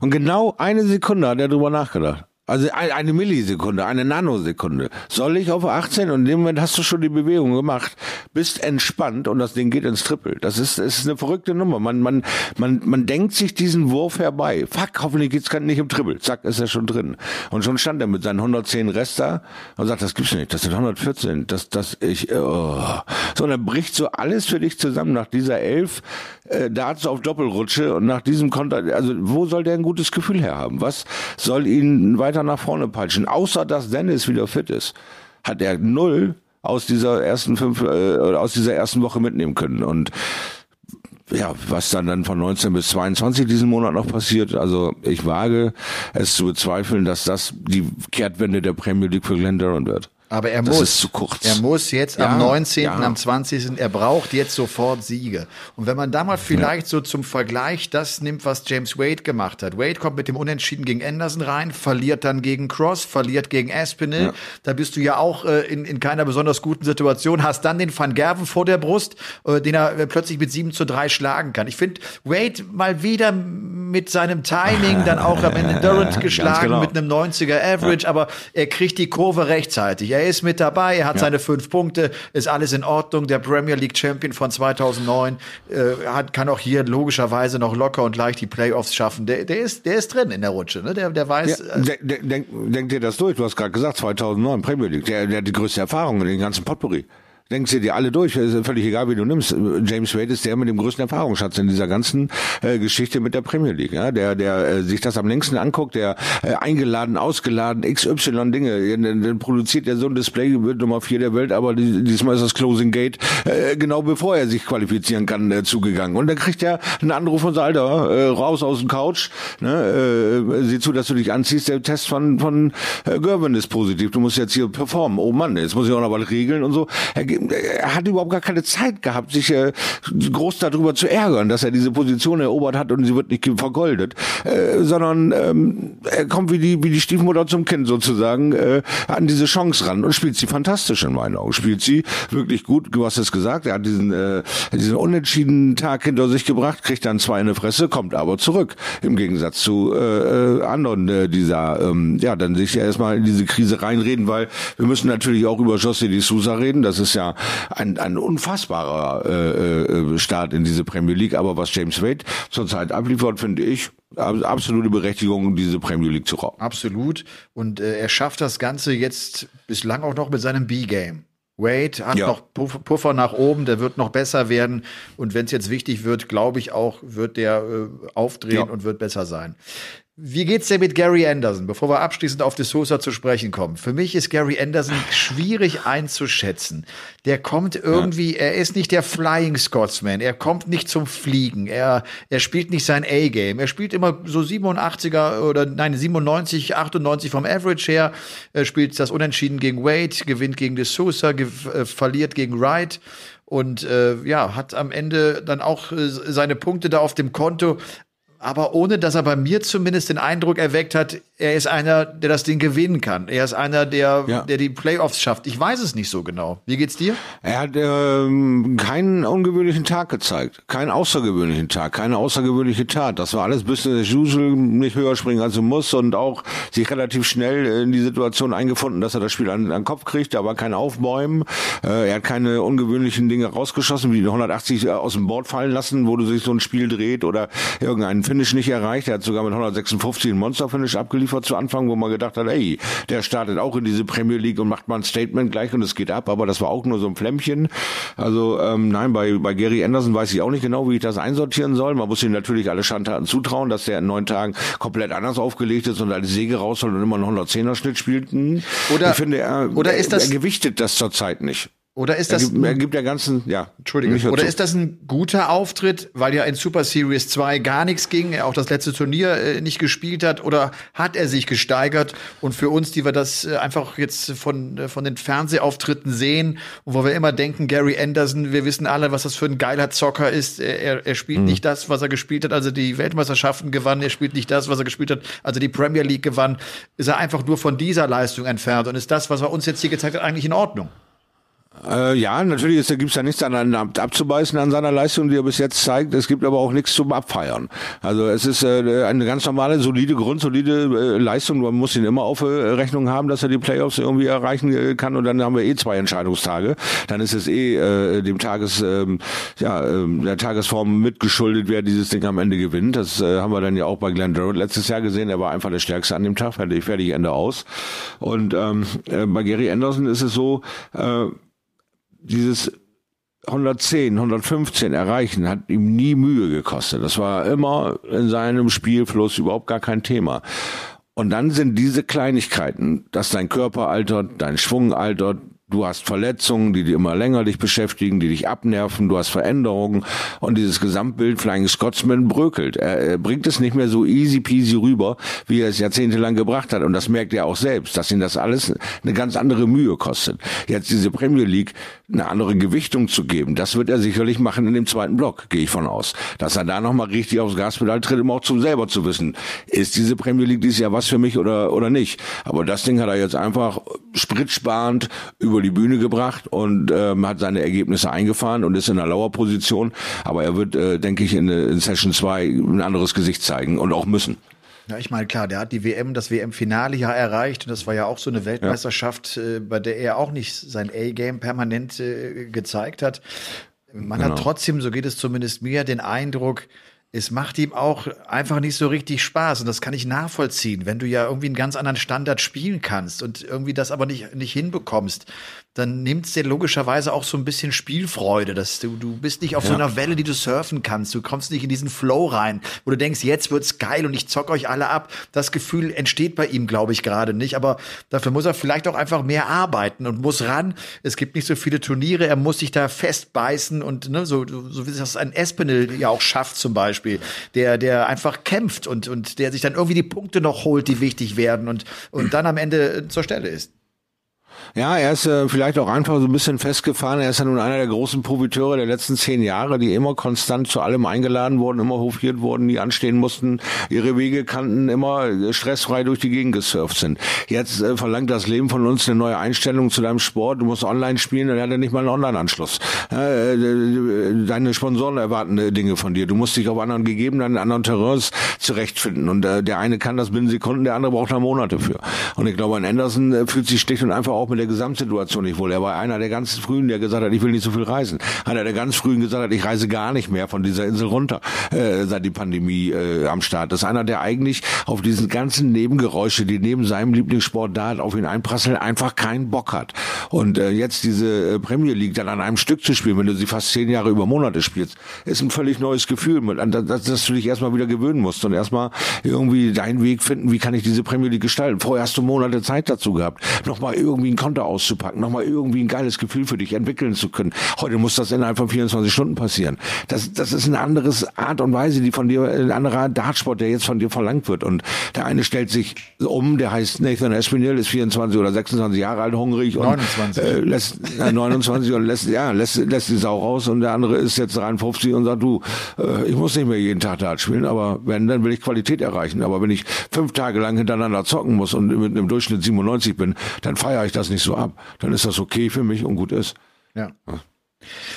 Und genau eine Sekunde hat er drüber nachgedacht. Also eine Millisekunde, eine Nanosekunde. Soll ich auf 18 und in dem Moment hast du schon die Bewegung gemacht, bist entspannt und das Ding geht ins Triple. Das ist, ist eine verrückte Nummer. Man, man, man, man denkt sich diesen Wurf herbei. Fuck, hoffentlich geht's nicht im Triple. Zack, ist er schon drin. Und schon stand er mit seinen 110 Rest da und sagt, das gibt's nicht. Das sind 114. Das, das, ich, oh. So, und dann bricht so alles für dich zusammen nach dieser elf äh, Darts auf Doppelrutsche und nach diesem Konter. Also, wo soll der ein gutes Gefühl herhaben? Was soll ihn weiter weiter nach vorne peitschen. Außer dass Dennis wieder fit ist, hat er null aus dieser ersten fünf, äh, aus dieser ersten Woche mitnehmen können. Und ja, was dann dann von 19 bis 22 diesen Monat noch passiert, also ich wage es zu bezweifeln, dass das die Kehrtwende der Premier League für Glenn Durant wird. Aber er das muss. ist zu kurz. Er muss jetzt Ja, am 19., ja. am 20., er braucht jetzt sofort Siege. Und wenn man da mal vielleicht so zum Vergleich das nimmt, was James Wade gemacht hat. Wade kommt mit dem Unentschieden gegen Anderson rein, verliert dann gegen Cross, verliert gegen Aspinall. Da bist du ja auch äh, in, in keiner besonders guten Situation, hast dann den Van Gerven vor der Brust, äh, den er äh, plötzlich mit 7 zu 3 schlagen kann. Ich finde Wade mal wieder mit seinem Timing dann auch am Ende Durant geschlagen genau. mit einem 90er Average, aber er kriegt die Kurve rechtzeitig. Er ist mit dabei, er hat seine fünf Punkte, ist alles in Ordnung. Der Premier League Champion von 2009 äh, hat, kann auch hier logischerweise noch locker und leicht die Playoffs schaffen. Der, der, ist, der ist drin in der Rutsche, ne? der, der weiß. Ja, denk, denk, denk, denk dir das durch. Du hast gerade gesagt, 2009 Premier League. Der, der hat die größte Erfahrung in den ganzen Potpourri. Denkst du dir alle durch, ist völlig egal, wie du nimmst. James Wade ist der mit dem größten Erfahrungsschatz in dieser ganzen äh, Geschichte mit der Premier League. Ja? Der, der äh, sich das am längsten anguckt, der äh, eingeladen, ausgeladen, XY Dinge. Dann, dann produziert er so ein Display, wird Nummer vier der Welt, aber die- diesmal ist das Closing Gate äh, genau bevor er sich qualifizieren kann äh, zugegangen. Und dann kriegt er einen Anruf von Alter, äh, raus aus dem Couch, ne, äh, sieh zu, dass du dich anziehst. Der Test von von äh, Gervin ist positiv. Du musst jetzt hier performen. Oh Mann, jetzt muss ich auch noch was regeln und so. Er, er hat überhaupt gar keine Zeit gehabt, sich äh, groß darüber zu ärgern, dass er diese Position erobert hat und sie wird nicht vergoldet, äh, sondern ähm, er kommt wie die wie die Stiefmutter zum Kind sozusagen äh, an diese Chance ran und spielt sie fantastisch in meinen Augen. Spielt sie wirklich gut. Du hast es gesagt. Er hat diesen äh, diesen unentschiedenen Tag hinter sich gebracht, kriegt dann zwei in die Fresse, kommt aber zurück im Gegensatz zu äh, äh, anderen äh, dieser ähm, ja dann sich erstmal in diese Krise reinreden, weil wir müssen natürlich auch über José de Sousa reden. Das ist ja ein, ein unfassbarer äh, äh, Start in diese Premier League. Aber was James Wade zurzeit abliefert, finde ich ab- absolute Berechtigung, diese Premier League zu rauben. Absolut. Und äh, er schafft das Ganze jetzt bislang auch noch mit seinem B-Game. Wade hat Ja. noch Puff- Puffer nach oben, der wird noch besser werden. Und wenn es jetzt wichtig wird, glaube ich auch, wird der äh, aufdrehen Ja. und wird besser sein. Wie geht's denn mit Gary Anderson, bevor wir abschließend auf De Sosa zu sprechen kommen? Für mich ist Gary Anderson schwierig einzuschätzen. Der kommt irgendwie, er ist nicht der Flying Scotsman, er kommt nicht zum Fliegen, er, er spielt nicht sein A-Game, er spielt immer so 87er oder nein, 97, 98 vom Average her, er spielt das Unentschieden gegen Wade, gewinnt gegen De Sosa, gew- äh, verliert gegen Wright. Und äh, ja, hat am Ende dann auch äh, seine Punkte da auf dem Konto aber ohne dass er bei mir zumindest den Eindruck erweckt hat, er ist einer, der das Ding gewinnen kann. Er ist einer, der, Ja. der die Playoffs schafft. Ich weiß es nicht so genau. Wie geht's dir? Er hat ähm, keinen ungewöhnlichen Tag gezeigt, keinen außergewöhnlichen Tag, keine außergewöhnliche Tat. Das war alles Business as usual, nicht höher springen als er muss und auch sich relativ schnell in die Situation eingefunden, dass er das Spiel an, an den Kopf kriegt, aber kein Aufbäumen. Äh, er hat keine ungewöhnlichen Dinge rausgeschossen, wie die 180 aus dem Board fallen lassen, wo du sich so ein Spiel dreht oder irgendeinen Finish nicht erreicht. Er hat sogar mit 156 einen Monster-Finish abgeliefert zu Anfang, wo man gedacht hat, ey, der startet auch in diese Premier League und macht mal ein Statement gleich und es geht ab, aber das war auch nur so ein Flämmchen. Also ähm, nein, bei, bei Gary Anderson weiß ich auch nicht genau, wie ich das einsortieren soll. Man muss ihm natürlich alle Schandtaten zutrauen, dass der in neun Tagen komplett anders aufgelegt ist und eine Säge rausholt und immer noch 110er Schnitt spielt. Hm. Oder- ich finde, er, oder ist das- er gewichtet das zurzeit nicht. Oder ist Er das, gibt, er gibt der ganzen, ja. Hör oder ist das ein guter Auftritt, weil ja in Super Series 2 gar nichts ging, er auch das letzte Turnier äh, nicht gespielt hat, oder hat er sich gesteigert? Und für uns, die wir das äh, einfach jetzt von, äh, von den Fernsehauftritten sehen und wo wir immer denken, Gary Anderson, wir wissen alle, was das für ein geiler Zocker ist. Er, er, er spielt nicht das, was er gespielt hat, als er die Weltmeisterschaften gewann. Er spielt nicht das, was er gespielt hat, als er die Premier League gewann. Ist er einfach nur von dieser Leistung entfernt und ist das, was er uns jetzt hier gezeigt hat, eigentlich in Ordnung? Äh, ja, natürlich ist, da gibt's ja nichts an, ab, abzubeißen an seiner Leistung, die er bis jetzt zeigt. Es gibt aber auch nichts zum Abfeiern. Also es ist äh, eine ganz normale, solide, grundsolide äh, Leistung. Man muss ihn immer auf äh, Rechnung haben, dass er die Playoffs irgendwie erreichen äh, kann. Und dann haben wir eh zwei Entscheidungstage. Dann ist es eh äh, dem Tages, ähm, ja, ähm, der Tagesform mitgeschuldet, wer dieses Ding am Ende gewinnt. Das äh, haben wir dann ja auch bei Glenn Durant letztes Jahr gesehen. Er war einfach der Stärkste an dem Tag. Fertig, fertig Ende aus. Und ähm, äh, bei Gary Anderson ist es so, äh, dieses 110, 115 erreichen hat ihm nie Mühe gekostet. Das war immer in seinem Spielfluss überhaupt gar kein Thema. Und dann sind diese Kleinigkeiten, dass dein Körper altert, dein Schwung altert, Du hast Verletzungen, die dir immer länger dich beschäftigen, die dich abnerven, du hast Veränderungen und dieses Gesamtbild Flying Scotsman brökelt. Er, er bringt es nicht mehr so easy peasy rüber, wie er es jahrzehntelang gebracht hat und das merkt er auch selbst, dass ihn das alles eine ganz andere Mühe kostet. Jetzt diese Premier League eine andere Gewichtung zu geben, das wird er sicherlich machen in dem zweiten Block, gehe ich von aus. Dass er da nochmal richtig aufs Gaspedal tritt, um auch zum selber zu wissen, ist diese Premier League dieses Jahr was für mich oder, oder nicht. Aber das Ding hat er jetzt einfach spritsparend über über die Bühne gebracht und ähm, hat seine Ergebnisse eingefahren und ist in einer Lauerposition. Aber er wird, äh, denke ich, in, in Session 2 ein anderes Gesicht zeigen und auch müssen. Ja, ich meine, klar, der hat die WM, das WM-Finale ja erreicht und das war ja auch so eine Weltmeisterschaft, ja. äh, bei der er auch nicht sein A-Game permanent äh, gezeigt hat. Man genau. hat trotzdem, so geht es zumindest mir, den Eindruck, es macht ihm auch einfach nicht so richtig Spaß. Und das kann ich nachvollziehen, wenn du ja irgendwie einen ganz anderen Standard spielen kannst und irgendwie das aber nicht, nicht hinbekommst dann nimmt's dir logischerweise auch so ein bisschen Spielfreude. Dass du, du bist nicht auf ja. so einer Welle, die du surfen kannst. Du kommst nicht in diesen Flow rein, wo du denkst, jetzt wird's geil und ich zock euch alle ab. Das Gefühl entsteht bei ihm, glaube ich, gerade nicht. Aber dafür muss er vielleicht auch einfach mehr arbeiten und muss ran. Es gibt nicht so viele Turniere. Er muss sich da festbeißen und ne, so, so wie das ein Espinel ja auch schafft zum Beispiel, der, der einfach kämpft und, und der sich dann irgendwie die Punkte noch holt, die wichtig werden und, und dann am Ende zur Stelle ist. Ja, er ist äh, vielleicht auch einfach so ein bisschen festgefahren. Er ist ja nun einer der großen Profiteure der letzten zehn Jahre, die immer konstant zu allem eingeladen wurden, immer hofiert wurden, die anstehen mussten, ihre Wege kannten, immer stressfrei durch die Gegend gesurft sind. Jetzt äh, verlangt das Leben von uns eine neue Einstellung zu deinem Sport. Du musst online spielen, dann hat er nicht mal einen Online-Anschluss. Äh, deine Sponsoren erwarten äh, Dinge von dir. Du musst dich auf anderen gegebenen, anderen Terrains zurechtfinden. Und äh, der eine kann das binnen Sekunden, der andere braucht da Monate für. Und ich glaube, ein Anderson äh, fühlt sich schlicht und einfach auch mit der Gesamtsituation nicht wohl. Er war einer der ganz frühen, der gesagt hat, ich will nicht so viel reisen. Einer der ganz frühen gesagt hat, ich reise gar nicht mehr von dieser Insel runter, äh, seit die Pandemie äh, am Start ist. Einer, der eigentlich auf diesen ganzen Nebengeräusche, die neben seinem Lieblingssport da auf ihn einprasseln, einfach keinen Bock hat. Und äh, jetzt diese äh, Premier League dann an einem Stück zu spielen, wenn du sie fast zehn Jahre über Monate spielst, ist ein völlig neues Gefühl, an das, das du dich erstmal wieder gewöhnen musst und erstmal irgendwie deinen Weg finden, wie kann ich diese Premier League gestalten. Vorher hast du Monate Zeit dazu gehabt, nochmal irgendwie ein Konto auszupacken, nochmal irgendwie ein geiles Gefühl für dich entwickeln zu können. Heute muss das innerhalb von 24 Stunden passieren. Das, das ist eine andere Art und Weise, die von dir, ein anderer Dartsport, der jetzt von dir verlangt wird. Und der eine stellt sich um, der heißt Nathan Espinel, ist 24 oder 26 Jahre alt, hungrig und 29. Äh, lässt äh, 29 und lässt ja lässt lässt die Sau raus und der andere ist jetzt 53 und sagt du, äh, ich muss nicht mehr jeden Tag Dart spielen, aber wenn dann will ich Qualität erreichen. Aber wenn ich fünf Tage lang hintereinander zocken muss und mit einem Durchschnitt 97 bin, dann feiere ich das nicht so ab. Dann ist das okay für mich und gut ist. Ja. ja.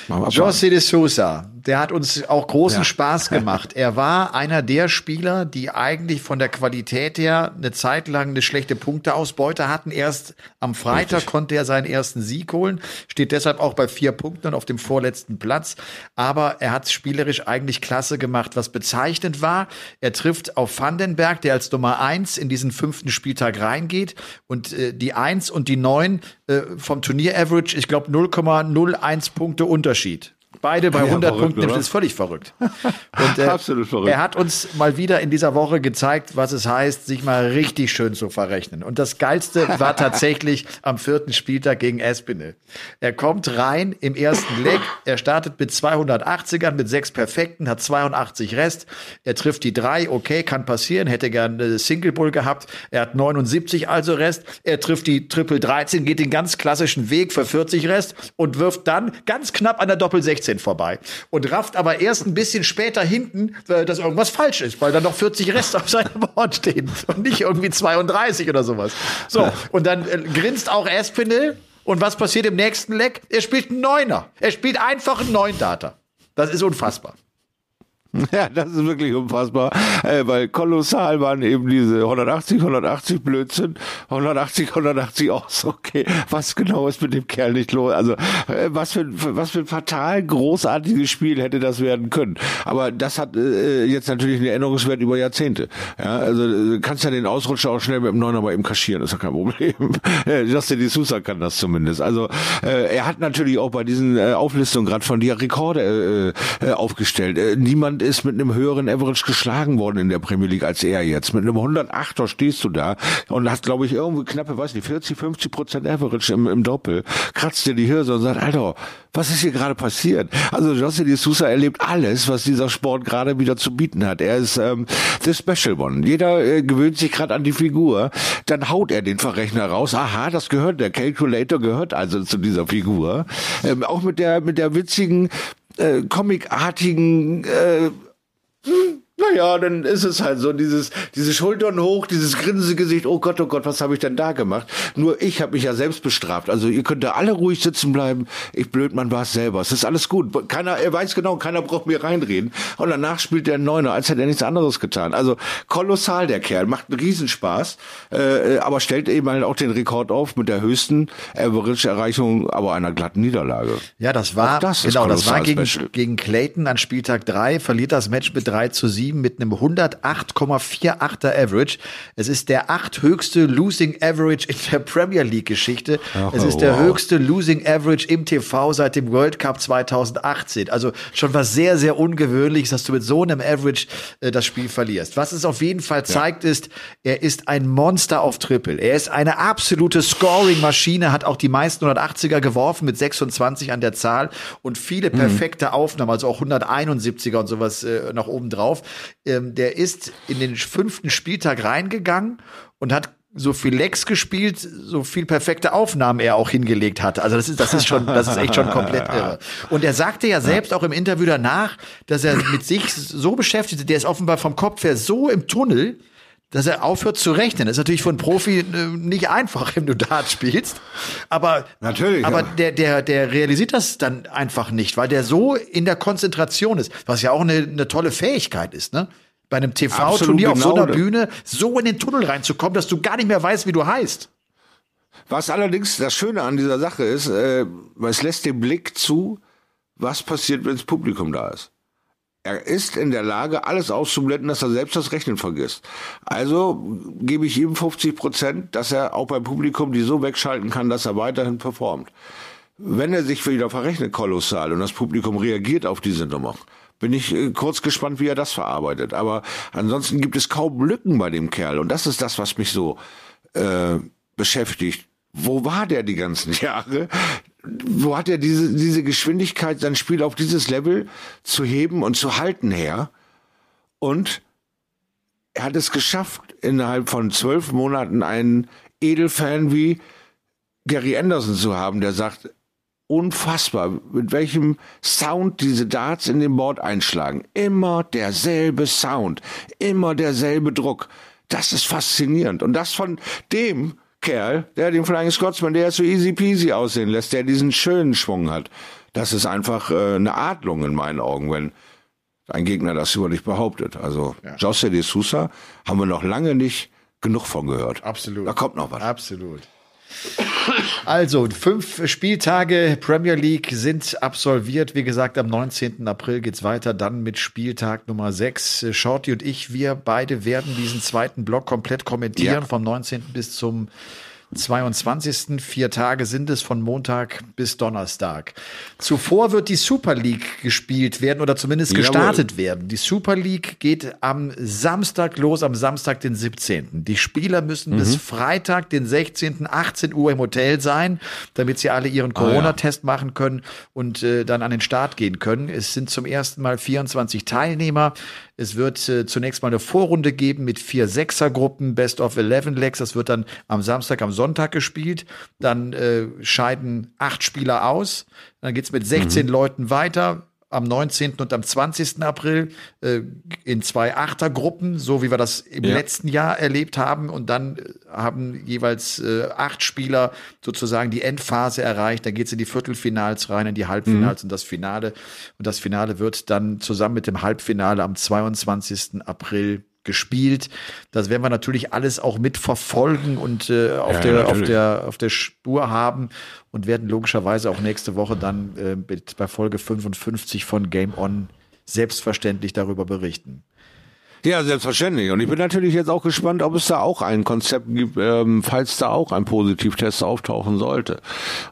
José de Sousa, der hat uns auch großen ja. Spaß gemacht. Er war einer der Spieler, die eigentlich von der Qualität her eine Zeit lang eine schlechte Punkteausbeute hatten. Erst am Freitag Richtig. konnte er seinen ersten Sieg holen, steht deshalb auch bei vier Punkten und auf dem vorletzten Platz. Aber er hat spielerisch eigentlich klasse gemacht. Was bezeichnend war, er trifft auf Vandenberg, der als Nummer eins in diesen fünften Spieltag reingeht und äh, die eins und die neun äh, vom Turnier-Average, ich glaube 0,01 Punkte Unterschied. Beide bei ja, 100 verrückt, Punkten, das ist völlig verrückt. Und äh, Absolut verrückt. er hat uns mal wieder in dieser Woche gezeigt, was es heißt, sich mal richtig schön zu verrechnen. Und das Geilste war tatsächlich am vierten Spieltag gegen Espinel. Er kommt rein im ersten Leg, er startet mit 280ern, mit sechs Perfekten, hat 82 Rest. Er trifft die drei, okay, kann passieren, hätte gern eine Single Bull gehabt. Er hat 79 also Rest. Er trifft die Triple 13, geht den ganz klassischen Weg für 40 Rest und wirft dann ganz knapp an der Doppel 16 16 vorbei. Und rafft aber erst ein bisschen später hinten, äh, dass irgendwas falsch ist, weil da noch 40 Rest auf seinem Board stehen und nicht irgendwie 32 oder sowas. So, und dann äh, grinst auch Espinel. Und was passiert im nächsten Leck? Er spielt einen Neuner. Er spielt einfach einen Neun-Data. Das ist unfassbar. Ja, das ist wirklich unfassbar, äh, weil kolossal waren eben diese 180, 180 Blödsinn, 180, 180 auch so, okay, was genau ist mit dem Kerl nicht los? Also, äh, was für, was für ein fatal großartiges Spiel hätte das werden können. Aber das hat äh, jetzt natürlich einen Erinnerungswert über Jahrzehnte. Ja, also, du äh, kannst ja den Ausrutscher auch schnell mit dem Neuner mal eben kaschieren, ist ja kein Problem. Justin Di Sousa kann das zumindest. Also, äh, er hat natürlich auch bei diesen äh, Auflistungen gerade von dir Rekorde äh, äh, aufgestellt. Äh, niemand niemand ist mit einem höheren Average geschlagen worden in der Premier League als er jetzt. Mit einem 108er stehst du da und hast, glaube ich, irgendwie knappe, weiß nicht, 40, 50 Prozent Average im, im Doppel. Kratzt dir die Hirse und sagt, Alter, was ist hier gerade passiert? Also José de Sousa erlebt alles, was dieser Sport gerade wieder zu bieten hat. Er ist ähm, the special one. Jeder äh, gewöhnt sich gerade an die Figur. Dann haut er den Verrechner raus. Aha, das gehört, der Calculator gehört also zu dieser Figur. Ähm, auch mit der mit der witzigen äh, comicartigen äh, hm, naja, dann ist es halt so, dieses, diese Schultern hoch, dieses Grinsegesicht, oh Gott, oh Gott, was habe ich denn da gemacht? Nur ich habe mich ja selbst bestraft. Also ihr könnt da alle ruhig sitzen bleiben. Ich blöd, man war es selber. Es ist alles gut. Keiner, er weiß genau, keiner braucht mir reinreden. Und danach spielt der Neuner, als hätte er nichts anderes getan. Also kolossal der Kerl, macht einen Riesenspaß, äh, aber stellt eben halt auch den Rekord auf mit der höchsten Average-Erreichung, aber einer glatten Niederlage. Ja, das war, das genau, das war gegen, gegen Clayton an Spieltag drei verliert das Match mit drei zu sieben mit einem 108,48er Average. Es ist der acht höchste Losing Average in der Premier League Geschichte. Oh, es ist der wow. höchste Losing Average im TV seit dem World Cup 2018. Also schon was sehr, sehr ungewöhnliches, dass du mit so einem Average äh, das Spiel verlierst. Was es auf jeden Fall zeigt, ja. ist, er ist ein Monster auf Triple. Er ist eine absolute Scoring-Maschine, hat auch die meisten 180er geworfen mit 26 an der Zahl und viele mhm. perfekte mhm. Aufnahmen, also auch 171er und sowas äh, nach oben drauf ähm, der ist in den fünften Spieltag reingegangen und hat so viel Lex gespielt, so viel perfekte Aufnahmen er auch hingelegt hat. Also das ist, das ist schon, das ist echt schon komplett irre. Und er sagte ja selbst auch im Interview danach, dass er mit sich so beschäftigt, der ist offenbar vom Kopf her so im Tunnel, dass er aufhört zu rechnen. Das ist natürlich für einen Profi äh, nicht einfach, wenn du Dart spielst. Aber, natürlich, aber ja. der, der, der realisiert das dann einfach nicht, weil der so in der Konzentration ist, was ja auch eine, eine tolle Fähigkeit ist, ne? Bei einem TV-Turnier genau. auf so einer Bühne so in den Tunnel reinzukommen, dass du gar nicht mehr weißt, wie du heißt. Was allerdings das Schöne an dieser Sache ist, äh, es lässt den Blick zu, was passiert, wenn das Publikum da ist. Er ist in der Lage, alles auszublenden, dass er selbst das Rechnen vergisst. Also gebe ich ihm 50 Prozent, dass er auch beim Publikum die so wegschalten kann, dass er weiterhin performt. Wenn er sich wieder verrechnet kolossal und das Publikum reagiert auf diese Nummer, bin ich äh, kurz gespannt, wie er das verarbeitet. Aber ansonsten gibt es kaum Lücken bei dem Kerl und das ist das, was mich so äh, beschäftigt. Wo war der die ganzen Jahre? Wo hat er diese, diese Geschwindigkeit, sein Spiel auf dieses Level zu heben und zu halten her? Und er hat es geschafft, innerhalb von zwölf Monaten einen Edelfan wie Gary Anderson zu haben, der sagt, unfassbar, mit welchem Sound diese Darts in den Board einschlagen. Immer derselbe Sound, immer derselbe Druck. Das ist faszinierend. Und das von dem, Kerl, der den Flying Scotsman, der so easy peasy aussehen lässt, der diesen schönen Schwung hat. Das ist einfach äh, eine Adlung in meinen Augen, wenn ein Gegner das über dich behauptet. Also ja. José de Sousa haben wir noch lange nicht genug von gehört. Absolut. Da kommt noch was. Absolut. Also, fünf Spieltage Premier League sind absolviert. Wie gesagt, am 19. April geht's weiter, dann mit Spieltag Nummer 6. Shorty und ich, wir beide werden diesen zweiten Block komplett kommentieren, ja. vom 19. bis zum 22. Vier Tage sind es von Montag bis Donnerstag. Zuvor wird die Super League gespielt werden oder zumindest gestartet Jawohl. werden. Die Super League geht am Samstag los, am Samstag, den 17. Die Spieler müssen mhm. bis Freitag, den 16. 18 Uhr im Hotel sein, damit sie alle ihren Corona-Test ah, ja. machen können und äh, dann an den Start gehen können. Es sind zum ersten Mal 24 Teilnehmer. Es wird äh, zunächst mal eine Vorrunde geben mit vier Sechsergruppen, Best of Eleven Legs. Das wird dann am Samstag, am Sonntag gespielt. Dann äh, scheiden acht Spieler aus. Dann geht's mit 16 mhm. Leuten weiter am 19. und am 20. April äh, in zwei Achtergruppen, so wie wir das im ja. letzten Jahr erlebt haben. Und dann äh, haben jeweils äh, acht Spieler sozusagen die Endphase erreicht. Da geht es in die Viertelfinals rein, in die Halbfinals mhm. und das Finale. Und das Finale wird dann zusammen mit dem Halbfinale am 22. April gespielt. Das werden wir natürlich alles auch mitverfolgen und äh, auf, ja, der, auf, der, auf der Spur haben und werden logischerweise auch nächste Woche dann äh, bei Folge 55 von Game On selbstverständlich darüber berichten. Ja, selbstverständlich. Und ich bin natürlich jetzt auch gespannt, ob es da auch ein Konzept gibt, ähm, falls da auch ein Positivtest auftauchen sollte.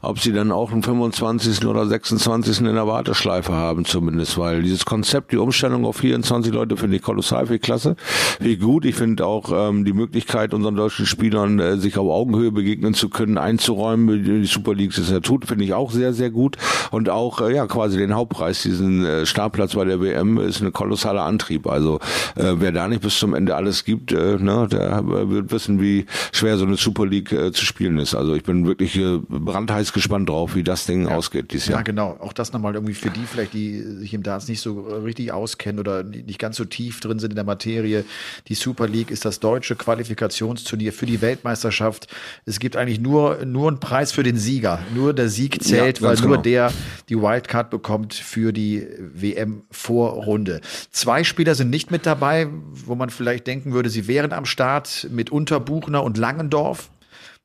Ob sie dann auch einen 25. oder 26. in der Warteschleife haben zumindest, weil dieses Konzept, die Umstellung auf 24 Leute finde ich kolossal viel klasse, wie gut. Ich finde auch ähm, die Möglichkeit, unseren deutschen Spielern äh, sich auf Augenhöhe begegnen zu können, einzuräumen, die Super League das ja tut, finde ich auch sehr, sehr gut. Und auch, äh, ja, quasi den Hauptpreis, diesen äh, Startplatz bei der WM ist ein kolossaler Antrieb. Also äh, wer da nicht bis zum Ende alles gibt, äh, ne, der wird wissen, wie schwer so eine Super League äh, zu spielen ist. Also ich bin wirklich äh, brandheiß gespannt drauf, wie das Ding ja. ausgeht dieses Jahr. Ja, genau. Auch das nochmal irgendwie für die vielleicht, die sich im Darts nicht so richtig auskennen oder nicht ganz so tief drin sind in der Materie. Die Super League ist das deutsche Qualifikationsturnier für die Weltmeisterschaft. Es gibt eigentlich nur, nur einen Preis für den Sieger. Nur der Sieg zählt, ja, weil genau. nur der die Wildcard bekommt für die WM-Vorrunde. Zwei Spieler sind nicht mit dabei, wo man vielleicht denken würde, sie wären am Start mit Unterbuchner und Langendorf.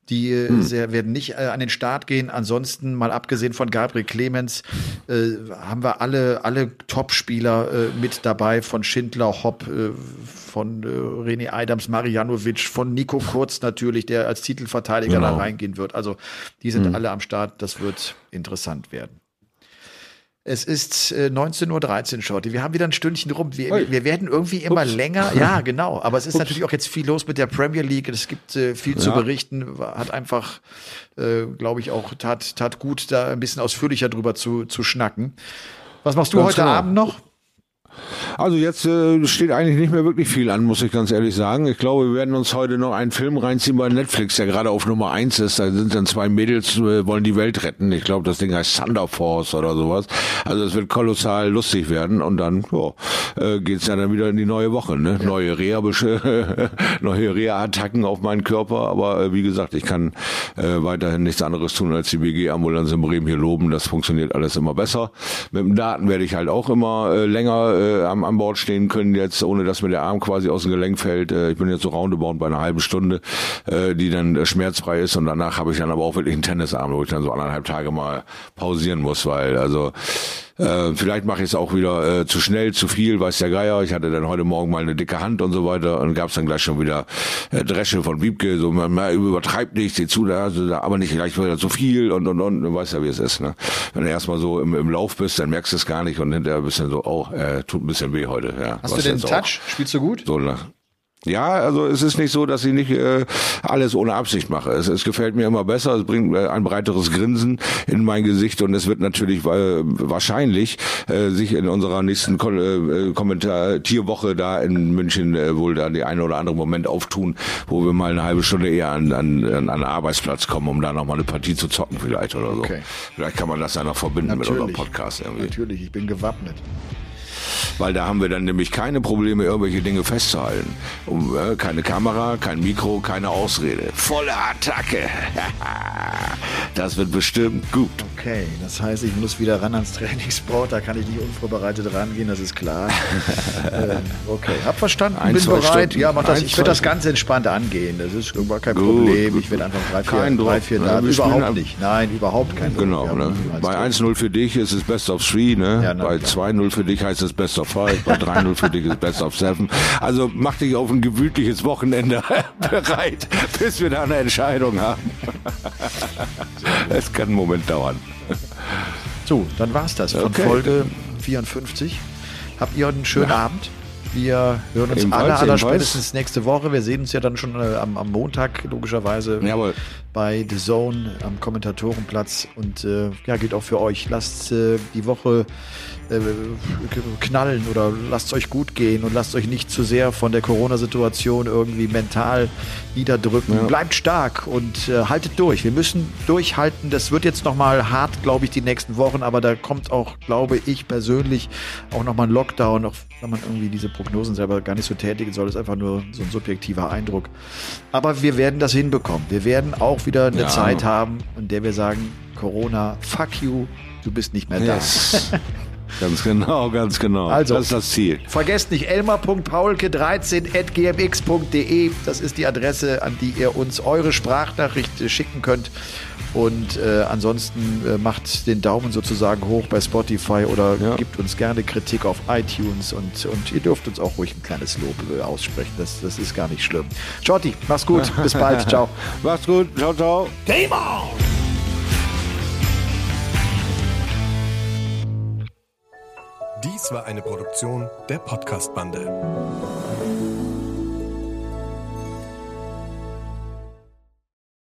Die äh, hm. sehr, werden nicht äh, an den Start gehen. Ansonsten, mal abgesehen von Gabriel Clemens, äh, haben wir alle, alle Top-Spieler äh, mit dabei, von Schindler, Hopp, äh, von äh, René Adams, Marianovic, von Nico Kurz natürlich, der als Titelverteidiger genau. da reingehen wird. Also die sind hm. alle am Start. Das wird interessant werden. Es ist äh, 19.13 Uhr, Shorty. Wir haben wieder ein Stündchen rum. Wir, wir werden irgendwie immer Ups. länger. Ja, genau. Aber es ist Ups. natürlich auch jetzt viel los mit der Premier League. Es gibt äh, viel ja. zu berichten. Hat einfach, äh, glaube ich, auch tat, tat gut, da ein bisschen ausführlicher drüber zu, zu schnacken. Was machst du Ganz heute genau. Abend noch? Also jetzt äh, steht eigentlich nicht mehr wirklich viel an, muss ich ganz ehrlich sagen. Ich glaube, wir werden uns heute noch einen Film reinziehen bei Netflix, der gerade auf Nummer eins ist. Da sind dann zwei Mädels, äh, wollen die Welt retten. Ich glaube, das Ding heißt Thunder Force oder sowas. Also es wird kolossal lustig werden und dann jo, äh, geht's ja dann wieder in die neue Woche. Ne? Ja. Neue Reha, neue Reha-Attacken auf meinen Körper. Aber äh, wie gesagt, ich kann äh, weiterhin nichts anderes tun, als die BG-Ambulanz in Bremen hier loben. Das funktioniert alles immer besser. Mit dem Daten werde ich halt auch immer äh, länger äh, am, an Bord stehen können, jetzt ohne dass mir der Arm quasi aus dem Gelenk fällt. Äh, ich bin jetzt so roundabout bei einer halben Stunde, äh, die dann äh, schmerzfrei ist und danach habe ich dann aber auch wirklich einen Tennisarm, wo ich dann so anderthalb Tage mal pausieren muss, weil also äh, vielleicht mache ich es auch wieder äh, zu schnell, zu viel, weiß der Geier. Ich hatte dann heute Morgen mal eine dicke Hand und so weiter und gab es dann gleich schon wieder äh, Dresche von Wiebke, so man, man übertreibt nicht, sieh zu, da, aber nicht gleich wieder zu viel und und und, du weißt ja, wie es ist. Ne? Wenn du erstmal so im, im Lauf bist, dann merkst du es gar nicht und hinterher bist du so, oh, äh, tut ein bisschen weh heute. Ja, Hast du den Touch? Auch. Spielst du gut? So, nach, ja, also es ist nicht so, dass ich nicht äh, alles ohne Absicht mache. Es, es gefällt mir immer besser, es bringt äh, ein breiteres Grinsen in mein Gesicht und es wird natürlich äh, wahrscheinlich äh, sich in unserer nächsten Ko äh, Kommentartierwoche da in München äh, wohl da die eine oder andere Moment auftun, wo wir mal eine halbe Stunde eher an, an, an einen Arbeitsplatz kommen, um da nochmal eine Partie zu zocken vielleicht oder so. Okay. Vielleicht kann man das ja noch verbinden natürlich, mit unserem Podcast irgendwie. Natürlich, ich bin gewappnet weil da haben wir dann nämlich keine Probleme, irgendwelche Dinge festzuhalten. Um, äh, keine Kamera, kein Mikro, keine Ausrede. Volle Attacke. das wird bestimmt gut. Okay, das heißt, ich muss wieder ran ans Trainingsboard, da kann ich nicht unvorbereitet rangehen, das ist klar. äh, okay, hab verstanden, Ein, bin bereit. Stunden. Ja, mach das. Ein, ich werde das ganz entspannt angehen. Das ist überhaupt kein gut, Problem. Gut, ich werde einfach drei, vier, drei, vier ja, Daten. Überhaupt nicht. Nein, überhaupt kein Genau. Ne? Bei 1-0 für dich ist es Best of Three, ne? Ja, na, Bei 2-0 für dich heißt es Best of Five. Bei 3-0 für dich ist Best of Seven. Also mach dich auf ein gemütliches Wochenende bereit, bis wir da eine Entscheidung haben. Es kann einen Moment dauern. So, dann war's das von okay. Folge 54. Habt ihr einen schönen ja. Abend? Wir hören uns ebenfalls, alle, aller spätestens nächste Woche. Wir sehen uns ja dann schon äh, am, am, Montag, logischerweise, Jawohl. Bei The Zone am Kommentatorenplatz. Und äh, ja, gilt auch für euch. Lasst äh, die Woche äh, knallen oder lasst euch gut gehen und lasst euch nicht zu sehr von der Corona-Situation irgendwie mental niederdrücken. Ja. Bleibt stark und äh, haltet durch. Wir müssen durchhalten. Das wird jetzt nochmal hart, glaube ich, die nächsten Wochen, aber da kommt auch, glaube ich persönlich, auch nochmal ein Lockdown, auch wenn man irgendwie diese Prognosen selber gar nicht so tätigen soll, ist einfach nur so ein subjektiver Eindruck. Aber wir werden das hinbekommen. Wir werden auch wieder eine ja. Zeit haben, in der wir sagen, Corona, fuck you, du bist nicht mehr da. Yes. Ganz genau, ganz genau. Also, das ist das Ziel. Vergesst nicht elmar.paulke13.gmx.de. Das ist die Adresse, an die ihr uns eure Sprachnachricht schicken könnt. Und äh, ansonsten äh, macht den Daumen sozusagen hoch bei Spotify oder Ja. gibt uns gerne Kritik auf iTunes und, und ihr dürft uns auch ruhig ein kleines Lob äh, aussprechen. Das, das ist gar nicht schlimm. Shorty, mach's gut. Bis bald. Ciao. Macht's gut. Ciao, ciao. Game on! Dies war eine Produktion der Podcast-Bande.